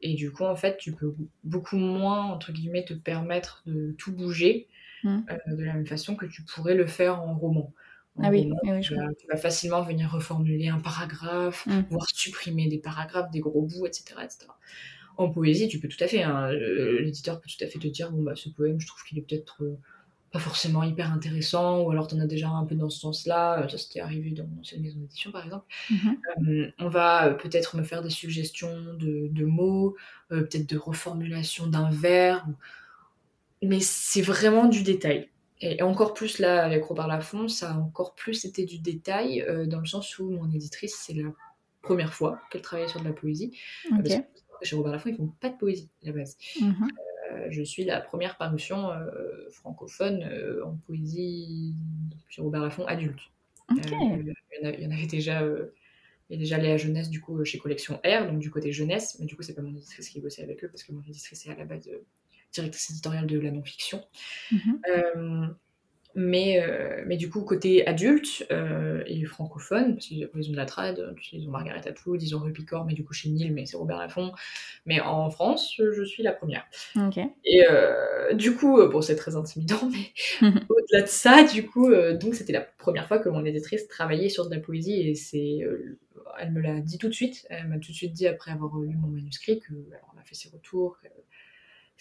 Et du coup, en fait, tu peux beaucoup moins, entre guillemets, te permettre de tout bouger mmh. euh, de la même façon que tu pourrais le faire en roman. Ah oui, tu, vas, facilement venir reformuler un paragraphe, mmh. voire supprimer des paragraphes, des gros bouts, etc. etc. En poésie, tu peux tout à fait, hein, l'éditeur peut tout à fait te dire, bon, bah, ce poème, je trouve qu'il est peut-être... Euh, pas forcément hyper intéressant, ou alors tu en as déjà un peu dans ce sens-là, euh, ça c'était arrivé dans mon ancienne maison d'édition par exemple. Euh, on va euh, peut-être me faire des suggestions de, mots, peut-être de reformulation d'un vers, mais c'est vraiment du détail. Et encore plus là, avec Robert Laffont, ça a encore plus été du détail, dans le sens où mon éditrice, c'est la première fois qu'elle travaillait sur de la poésie. Parce que chez Robert Laffont, ils font pas de poésie à la base. Mhm. Euh, je suis la première parution euh, francophone euh, en poésie sur Robert Laffont adulte. il, y en avait déjà il y a déjà Léa Jeunesse du coup chez Collection R, donc du côté jeunesse, mais du coup c'est pas mon éditrice qui bossait avec eux parce que mon éditrice est à la base directrice éditoriale de la non-fiction. Mhm. Mais, euh, mais du coup, côté adulte euh, et francophone, parce qu'ils ont de la trad, ils ont Margaret Atwood, ils ont Rupicor, mais du coup chez Nil, mais c'est Robert Laffont. Mais en France, je suis la première. Et euh, du coup, bon, c'est très intimidant, mais (laughs) au-delà de ça, du coup, donc c'était la première fois que mon éditrice travaillait sur de la poésie et c'est, elle me l'a dit tout de suite. Elle m'a tout de suite dit après avoir lu mon manuscrit que, alors, on a fait ses retours,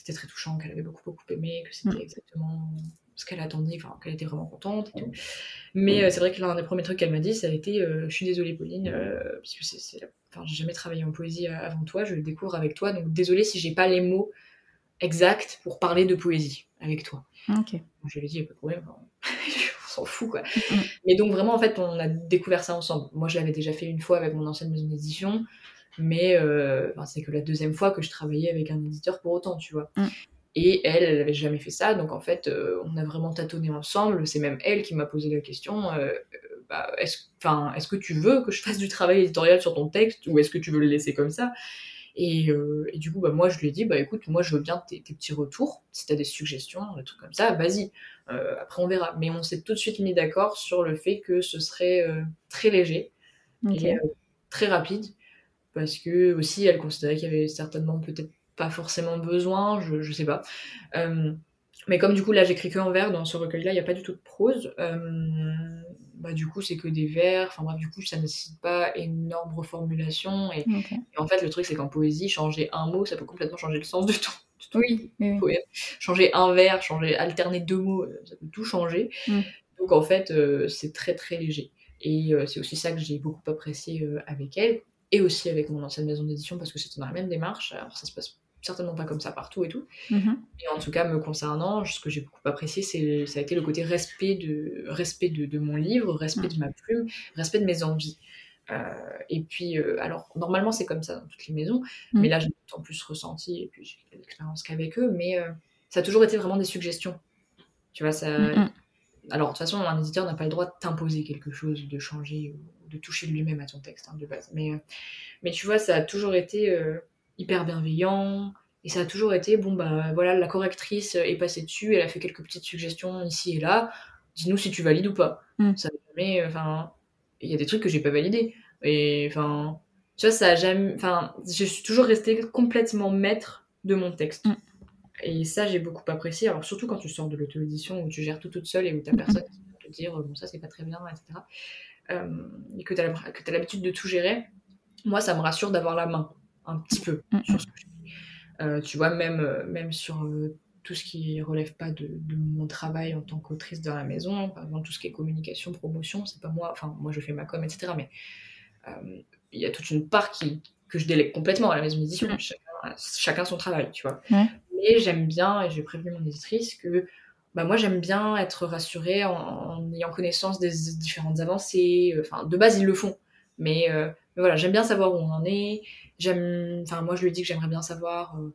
c'était très touchant, qu'elle avait beaucoup beaucoup aimé, que c'était mm. exactement ce qu'elle attendait, enfin qu'elle était vraiment contente et tout. Mais euh, c'est vrai que l'un des premiers trucs qu'elle m'a dit, ça a été euh, Je suis désolée, Pauline, euh, puisque c'est enfin, j'ai jamais travaillé en poésie avant toi, je le découvre avec toi, donc désolé si j'ai pas les mots exacts pour parler de poésie avec toi. Ok. Je lui ai dit, pas de problème, (laughs) on s'en fout quoi. Mm, mm. Mais donc vraiment, en fait, on a découvert ça ensemble. Moi, je l'avais déjà fait une fois avec mon ancienne maison d'édition, mais euh, c'est que la deuxième fois que je travaillais avec un éditeur pour autant, tu vois. Mm. Et elle, elle n'avait jamais fait ça, donc en fait, euh, on a vraiment tâtonné ensemble. C'est même elle qui m'a posé la question euh, bah, est-ce est que tu veux que je fasse du travail éditorial sur ton texte ou est-ce que tu veux le laisser comme ça? Et, et, du coup, bah, moi, je lui ai dit, bah écoute, moi, je veux bien tes, petits retours. Si tu as des suggestions, des trucs comme ça, vas-y. après, on verra. Mais on s'est tout de suite mis d'accord sur le fait que ce serait très léger et très rapide parce que aussi elle considérait qu'il y avait certainement peut-être pas forcément besoin, je, je sais pas. Euh, mais comme du coup là j'écris que en vers dans ce recueil-là, il n'y a pas du tout de prose. Euh, bah, du coup c'est que des vers. Enfin bref, du coup ça ne nécessite pas énorme reformulation. Et, en fait le truc c'est qu'en poésie, changer un mot, ça peut complètement changer le sens du tout. Oui, oui, Changer un vers, changer, alterner deux mots, ça peut tout changer. Mm. Donc en fait euh, c'est très très léger. Et c'est aussi ça que j'ai beaucoup apprécié avec elle et aussi avec mon ancienne maison d'édition parce que c'était dans la même démarche. Alors ça se passe certainement pas comme ça partout et tout. Mm-hmm. Et en tout cas, me concernant, ce que j'ai beaucoup apprécié, c'est, ça a été le côté respect de, respect de, mon livre, respect mm. de ma plume, respect de mes envies. Euh, et puis, euh, alors, normalement, c'est comme ça dans toutes les maisons, mais là, j'ai d'autant plus ressenti, et puis j'ai l'expérience qu'avec eux, mais euh, ça a toujours été vraiment des suggestions. Tu vois, ça. Alors, de toute façon, un éditeur n'a pas le droit de t'imposer quelque chose, de changer de toucher lui-même à ton texte hein, de base. Mais, euh, mais tu vois, ça a toujours été euh, hyper bienveillant. Et ça a toujours été, bon, bah voilà, la correctrice est passée dessus, elle a fait quelques petites suggestions ici et là. Dis-nous si tu valides ou pas. Mm. Ça jamais. Enfin, il y a des trucs que j'ai pas validés. Et enfin, tu vois, ça a jamais. Enfin, je suis toujours restée complètement maître de mon texte. Mm. Et ça, j'ai beaucoup apprécié. Alors, surtout quand tu sors de l'auto-édition où tu gères tout toute seule et où t'as (laughs) personne qui va te dire, bon, ça, c'est pas très bien, etc. Euh, et que tu as l'habitude de tout gérer, moi, ça me rassure d'avoir la main un petit peu mm, sur mm. ce que je fais. Euh, tu vois, même, euh, même sur tout ce qui relève pas de, mon travail en tant qu'autrice dans la maison, par exemple tout ce qui est communication, promotion, c'est pas moi, enfin moi je fais ma com, etc. Mais il y a toute une part qui, que je délègue complètement à la maison d'édition, mm. chacun, son travail, tu vois. Mais j'aime bien, et j'ai prévenu mon éditrice, que bah moi j'aime bien être rassurée en, ayant connaissance des différentes avancées. Enfin, de base ils le font, mais, euh, voilà, j'aime bien savoir où on en est. J'aime, enfin moi je lui dis que j'aimerais bien savoir euh,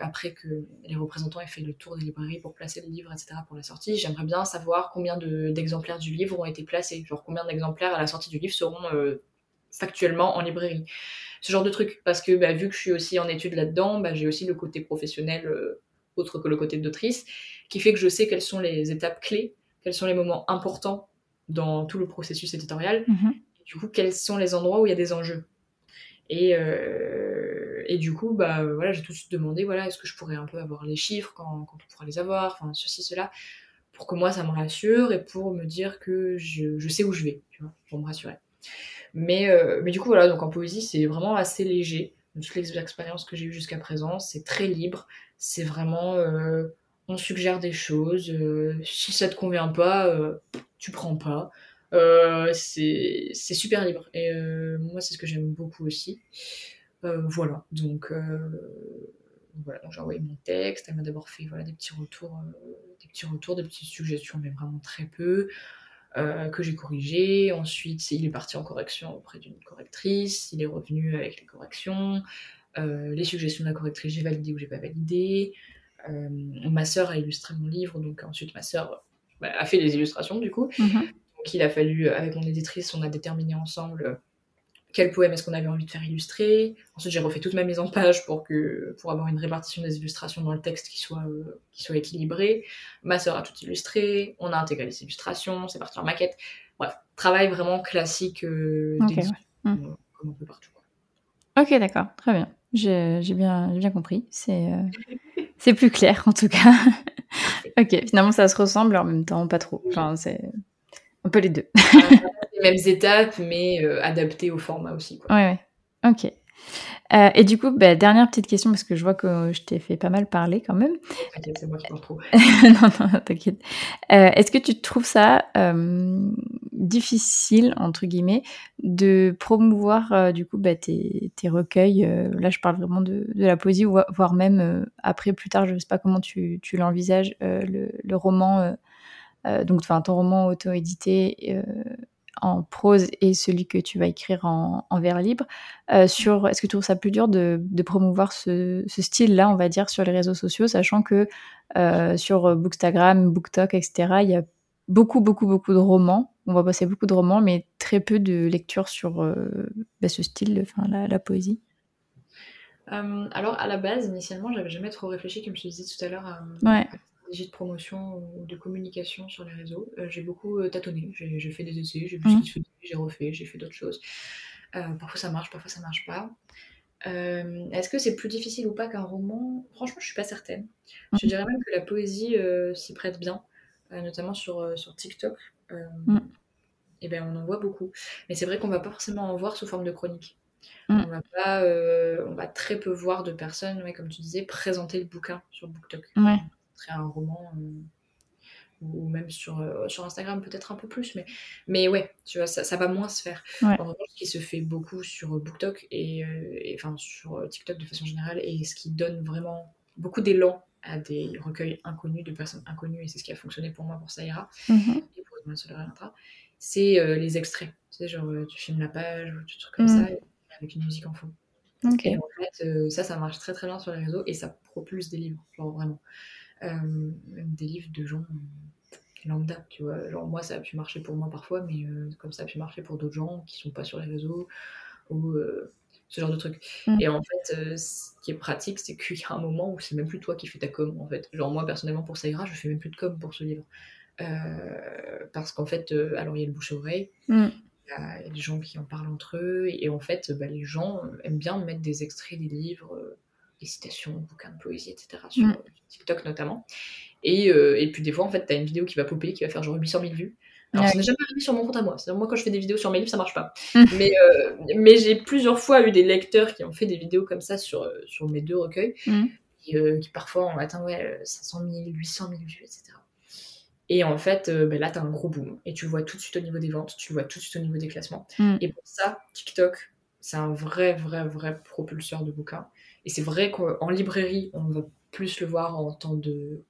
après que les représentants aient fait le tour des librairies pour placer le livre, etc. pour la sortie. J'aimerais bien savoir combien d'exemplaires du livre ont été placés, genre combien d'exemplaires à la sortie du livre seront euh, factuellement en librairie. Ce genre de truc, parce que bah, vu que je suis aussi en études là-dedans, bah, j'ai aussi le côté professionnel autre que le côté d'autrice, qui fait que je sais quelles sont les étapes clés, quels sont les moments importants dans tout le processus éditorial, mhm. et du coup, quels sont les endroits où il y a des enjeux. Et, euh, et du coup, bah, voilà, j'ai tout de suite demandé, voilà, est-ce que je pourrais un peu avoir les chiffres quand, quand on pourra les avoir, enfin, ceci, cela, pour que moi, ça me rassure et pour me dire que je, je sais où je vais, tu vois, pour me rassurer. Mais, euh, mais du coup, voilà, donc en poésie, c'est vraiment assez léger. Toutes les expériences que j'ai eues jusqu'à présent, c'est très libre. C'est vraiment, euh, on suggère des choses. Euh, si ça te convient pas, euh, tu prends pas. c'est super libre. Et moi, c'est ce que j'aime beaucoup aussi. voilà, donc voilà, j'ai envoyé mon texte. Elle m'a d'abord fait voilà, des petits retours, des petits retours, des petites suggestions, mais vraiment très peu. que j'ai corrigé. Ensuite, il est parti en correction auprès d'une correctrice. Il est revenu avec les corrections. Euh, les suggestions de la correctrice, j'ai validé ou j'ai pas validé. Euh, ma sœur a illustré mon livre, donc ensuite ma sœur bah, a fait les illustrations du coup. Mhm. Donc il a fallu, avec mon éditrice, on a déterminé ensemble quel poème est-ce qu'on avait envie de faire illustrer. Ensuite, j'ai refait toute ma mise en page pour, que, pour avoir une répartition des illustrations dans le texte qui soit, euh, qui soit équilibrée. Ma sœur a tout illustré, on a intégré les illustrations, c'est parti en maquette. Bref, travail vraiment classique euh, comme un peu partout. Ok, d'accord, très bien. J'ai bien, bien compris. C'est euh, (laughs) c'est plus clair en tout cas. (laughs) ok, finalement ça se ressemble en même temps pas trop. Enfin, c'est un peu les deux. (laughs) les mêmes étapes, mais euh, adaptées au format aussi. Quoi. Ouais, ouais. Ok. Euh, et du coup, bah, dernière petite question, parce que je vois que je t'ai fait pas mal parler quand même. T'inquiète, c'est moi qui (laughs) non, non, t'inquiète. Euh, Est-ce que tu trouves ça euh, difficile, entre guillemets, de promouvoir du coup bah, tes, tes recueils Là, je parle vraiment de, de la poésie, voire même après, plus tard, je ne sais pas comment tu, tu l'envisages, le, le, roman, donc enfin ton roman auto-édité en prose et celui que tu vas écrire en, en vers libre. Euh, sur, est-ce que tu trouves ça plus dur de, de promouvoir ce, ce style-là, on va dire, sur les réseaux sociaux, sachant que euh, sur Bookstagram, BookTok, etc., il y a beaucoup, beaucoup, beaucoup de romans. On va passer beaucoup de romans, mais très peu de lectures sur euh, bah, ce style, enfin la, la poésie. Alors à la base, initialement, j'avais jamais trop réfléchi, comme je te disais tout à l'heure, ouais. Stratégie de promotion ou de communication sur les réseaux. Euh, j'ai beaucoup euh, tâtonné, j'ai fait des essais, j'ai vu faisait, j'ai refait, j'ai fait d'autres choses. Euh, parfois ça marche, parfois ça marche pas. Est-ce que c'est plus difficile ou pas qu'un roman? Franchement, je suis pas certaine. Je Mhm. dirais même que la poésie s'y prête bien, notamment sur, sur TikTok. Euh, Mhm. et ben, on en voit beaucoup. Mais c'est vrai qu'on va pas forcément en voir sous forme de chronique. Mhm. On va pas, euh, on va très peu voir de personnes, ouais, comme tu disais, présenter le bouquin sur BookTok. Ouais. Un roman, euh, ou même sur, euh, sur Instagram peut-être un peu plus, mais, mais ouais, tu vois, ça, ça va moins se faire. Ouais. En revanche, ce qui se fait beaucoup sur BookTok et, euh, et, enfin sur euh, TikTok de façon générale, et ce qui donne vraiment beaucoup d'élan à des recueils inconnus, de personnes inconnues, et c'est ce qui a fonctionné pour moi pour Ça ira, Mhm. et pour Demain Soleil reviendra, c'est euh, les extraits. Tu sais, genre, euh, tu filmes la page ou des trucs comme Mhm. ça, avec une musique en fond. Et en fait, euh, ça, ça marche très très bien sur les réseaux et ça propulse des livres, genre vraiment. Euh, même des livres de gens euh, lambda, tu vois. Genre moi, ça a pu marcher pour moi parfois, mais euh, comme ça a pu marcher pour d'autres gens qui sont pas sur les réseaux ou euh, ce genre de trucs. Mm. Et en fait, euh, ce qui est pratique, c'est qu'il y a un moment où c'est même plus toi qui fais ta com, en fait. Genre moi, personnellement, pour ça ira, je fais même plus de com pour ce livre. Parce qu'en fait, alors il y a le bouche à oreille, il y a, il y a des gens qui en parlent entre eux, et, en fait, bah, les gens aiment bien mettre des extraits des livres, des citations, bouquins de poésie, etc. sur Mm. TikTok notamment. Et, euh, et puis des fois, en fait, t'as une vidéo qui va popper, qui va faire genre 800 000 vues. Alors, Ouais. ça n'est jamais arrivé sur mon compte à moi. C'est-à-dire, moi, quand je fais des vidéos sur mes livres, ça marche pas. Mm. Mais, euh, mais j'ai plusieurs fois eu des lecteurs qui ont fait des vidéos comme ça sur, euh, sur mes deux recueils, et, euh, qui parfois ont atteint ouais, euh, 500 000, 800 000 vues, etc. Et en fait, ben là, t'as un gros boom. Et tu le vois tout de suite au niveau des ventes, tu le vois tout de suite au niveau des classements. Et pour ça, TikTok, c'est un vrai, vrai, vrai propulseur de bouquins. Et c'est vrai qu'en librairie, on va plus le voir en temps de...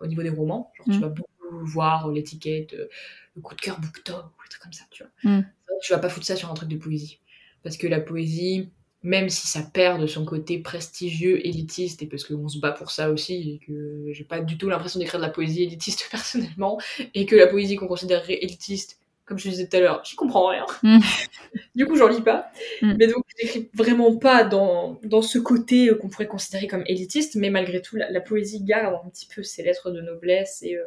au niveau des romans. Genre, tu Mm. vas beaucoup voir l'étiquette, euh, le coup de cœur BookTok, ou des trucs comme ça, tu vois. Mm. Tu vas pas foutre ça sur un truc de poésie. Parce que la poésie, même si ça perd de son côté prestigieux, élitiste, et parce qu'on se bat pour ça aussi, et que j'ai pas du tout l'impression d'écrire de la poésie élitiste (laughs) personnellement, et que la poésie qu'on considérerait élitiste, comme je disais tout à l'heure, j'y comprends rien. (laughs) Mm. du coup, j'en lis pas. Mm. Mais donc, j'écris vraiment pas dans, dans ce côté euh, qu'on pourrait considérer comme élitiste, mais malgré tout, la, la poésie garde un petit peu ses lettres de noblesse, et euh,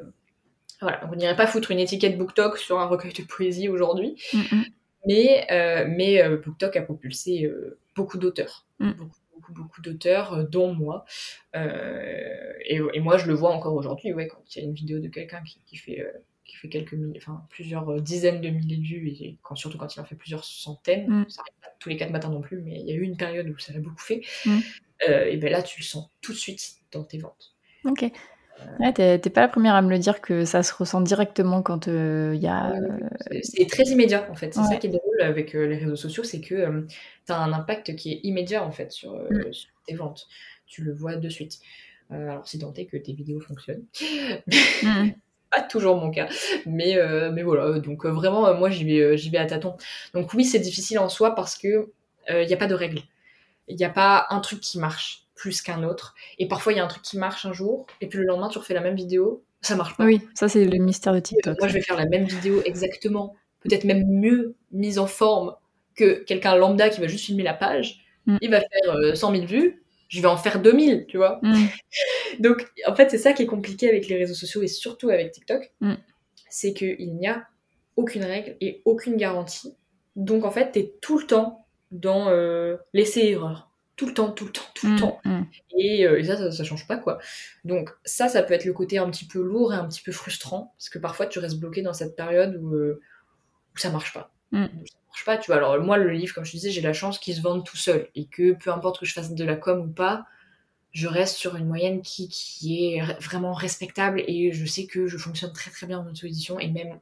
voilà. Donc, on n'irait pas foutre une étiquette BookTok sur un recueil de poésie aujourd'hui. Mhm. Mais, euh, mais euh, BookTok a propulsé beaucoup d'auteurs. Mm. Beaucoup, beaucoup, beaucoup d'auteurs, dont moi. Et, et moi, je le vois encore aujourd'hui, ouais, quand il y a une vidéo de quelqu'un qui, qui fait, qui fait quelques milliers, enfin, plusieurs euh, dizaines de milliers de vues, et quand, surtout quand il en fait plusieurs centaines, Mm. ça arrive pas tous les quatre matins non plus, mais il y a eu une période où ça a beaucoup fait, Mm. euh, et ben là, tu le sens tout de suite dans tes ventes. Ok. Ouais, t'es pas la première à me le dire que ça se ressent directement quand il y a. Euh, euh, c'est- C'est très immédiat en fait. C'est ça qui est drôle avec euh, les réseaux sociaux, c'est que tu as un impact qui est immédiat en fait sur, euh, Mm. sur tes ventes. Tu le vois de suite. Euh, alors si tant est que tes vidéos fonctionnent. Mhm. (laughs) Pas toujours mon cas, mais, euh, mais voilà. Donc euh, vraiment, euh, moi j'y vais, euh, j'y vais à tâtons. Donc oui, c'est difficile en soi parce que il n'y a pas de règle. Il n'y a pas un truc qui marche plus qu'un autre. Et parfois il y a un truc qui marche un jour, et puis le lendemain tu refais la même vidéo, ça marche pas. Oui, ça c'est le mystère de TikTok. Moi, je vais faire la même vidéo exactement, peut-être même mieux mise en forme que quelqu'un lambda qui va juste filmer la page. Mm. Il va faire euh, 100 000 vues, je vais en faire 2000, tu vois. Mhm. (laughs) Donc, en fait, c'est ça qui est compliqué avec les réseaux sociaux et surtout avec TikTok, Mm. c'est qu'il n'y a aucune règle et aucune garantie. Donc, en fait, t'es tout le temps dans euh, l'essai-erreur. Tout le temps, tout le temps, tout le Mhm. temps. Et, euh, et ça, ça, ça change pas, quoi. Donc ça, ça peut être le côté un petit peu lourd et un petit peu frustrant, parce que parfois tu restes bloqué dans cette période où, euh, où ça marche pas. Pas, tu vois. Alors moi, le livre, comme je te disais, j'ai la chance qu'il se vende tout seul et que peu importe que je fasse de la com ou pas, je reste sur une moyenne qui, qui est vraiment respectable et je sais que je fonctionne très très bien en auto-édition et même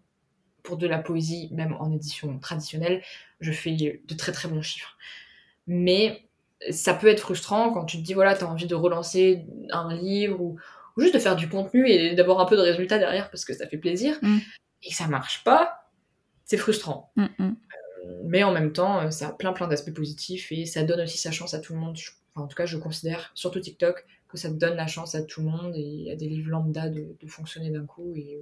pour de la poésie, même en édition traditionnelle, je fais de très très bons chiffres. Mais ça peut être frustrant quand tu te dis, voilà, tu as envie de relancer un livre ou, juste de faire du contenu et d'avoir un peu de résultats derrière parce que ça fait plaisir, mm. et que ça marche pas, c'est frustrant. Mm, mm. Mais en même temps, euh, ça a plein plein d'aspects positifs et ça donne aussi sa chance à tout le monde. en tout cas, je considère, surtout TikTok, que ça donne la chance à tout le monde et à des livres lambda de, fonctionner d'un coup. Et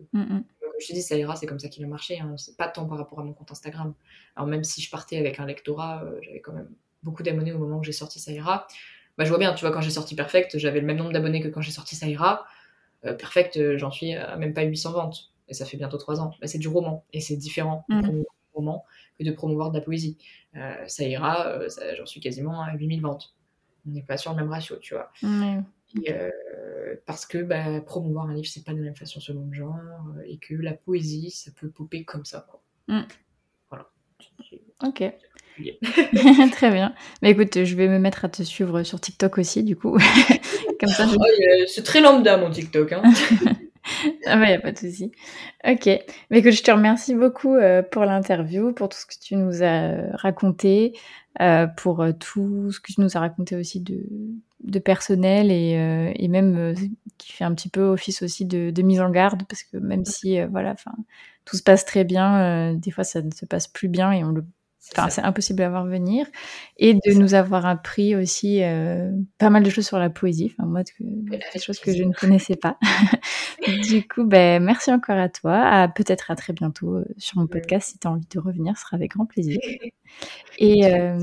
comme je te dis, ça ira, c'est comme ça qu'il a marché. Hein. C'est pas tant par rapport à mon compte Instagram. Alors même si je partais avec un lectorat, euh, j'avais quand même beaucoup d'abonnés au moment où j'ai sorti Ça ira. Bah, je vois bien, tu vois, quand j'ai sorti Perfect, j'avais le même nombre d'abonnés que quand j'ai sorti Ça ira. Euh, Perfect, j'en suis à même pas 800 ventes. Et ça fait bientôt 3 ans. Bah, c'est du roman. Et c'est différent mm. Roman que de promouvoir de la poésie. Euh, ça ira, j'en suis quasiment à 8000 ventes. On n'est pas sur le même ratio, tu vois. parce que bah, promouvoir un livre, c'est pas de la même façon selon le genre. et que la poésie, ça peut popper comme ça. Quoi. Mm. Voilà. Ok. (laughs) (laughs) Très bien. Mais écoute, je vais me mettre à te suivre sur TikTok aussi, du coup. (laughs) Comme ça, oh, c'est très lambda mon TikTok. Hein. (laughs) ah bah, y a pas de souci. Ok. Mais écoute, je te remercie beaucoup euh, pour l'interview, pour tout ce que tu nous as raconté, euh, pour euh, tout ce que tu nous as raconté aussi de, personnel et, et même qui fait un petit peu office aussi de, mise en garde, parce que même si voilà, tout se passe très bien, des fois ça ne se passe plus bien et on le Enfin, c'est impossible à voir venir. Et de nous avoir appris aussi euh, pas mal de choses sur la poésie. Enfin, moi, des choses que je ne connaissais pas. (laughs) du coup, ben, merci encore à toi. À, peut-être à très bientôt euh, sur mon podcast. Si tu as envie de revenir, ce sera avec grand plaisir. (laughs) Et. Euh...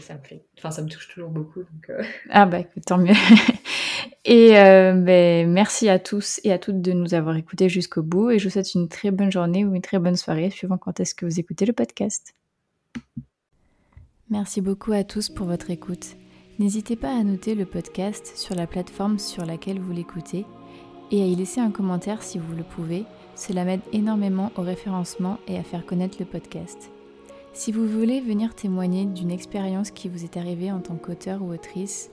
Ça me, fait... enfin, ça me touche toujours beaucoup. Donc euh. Ah, bah écoute, tant mieux. (laughs) Et euh, ben, merci à tous et à toutes de nous avoir écoutés jusqu'au bout. Et je vous souhaite une très bonne journée ou une très bonne soirée, suivant quand est-ce que vous écoutez le podcast. Merci beaucoup à tous pour votre écoute. N'hésitez pas à noter le podcast sur la plateforme sur laquelle vous l'écoutez et à y laisser un commentaire si vous le pouvez. Cela m'aide énormément au référencement et à faire connaître le podcast. Si vous voulez venir témoigner d'une expérience qui vous est arrivée en tant qu'auteur ou autrice,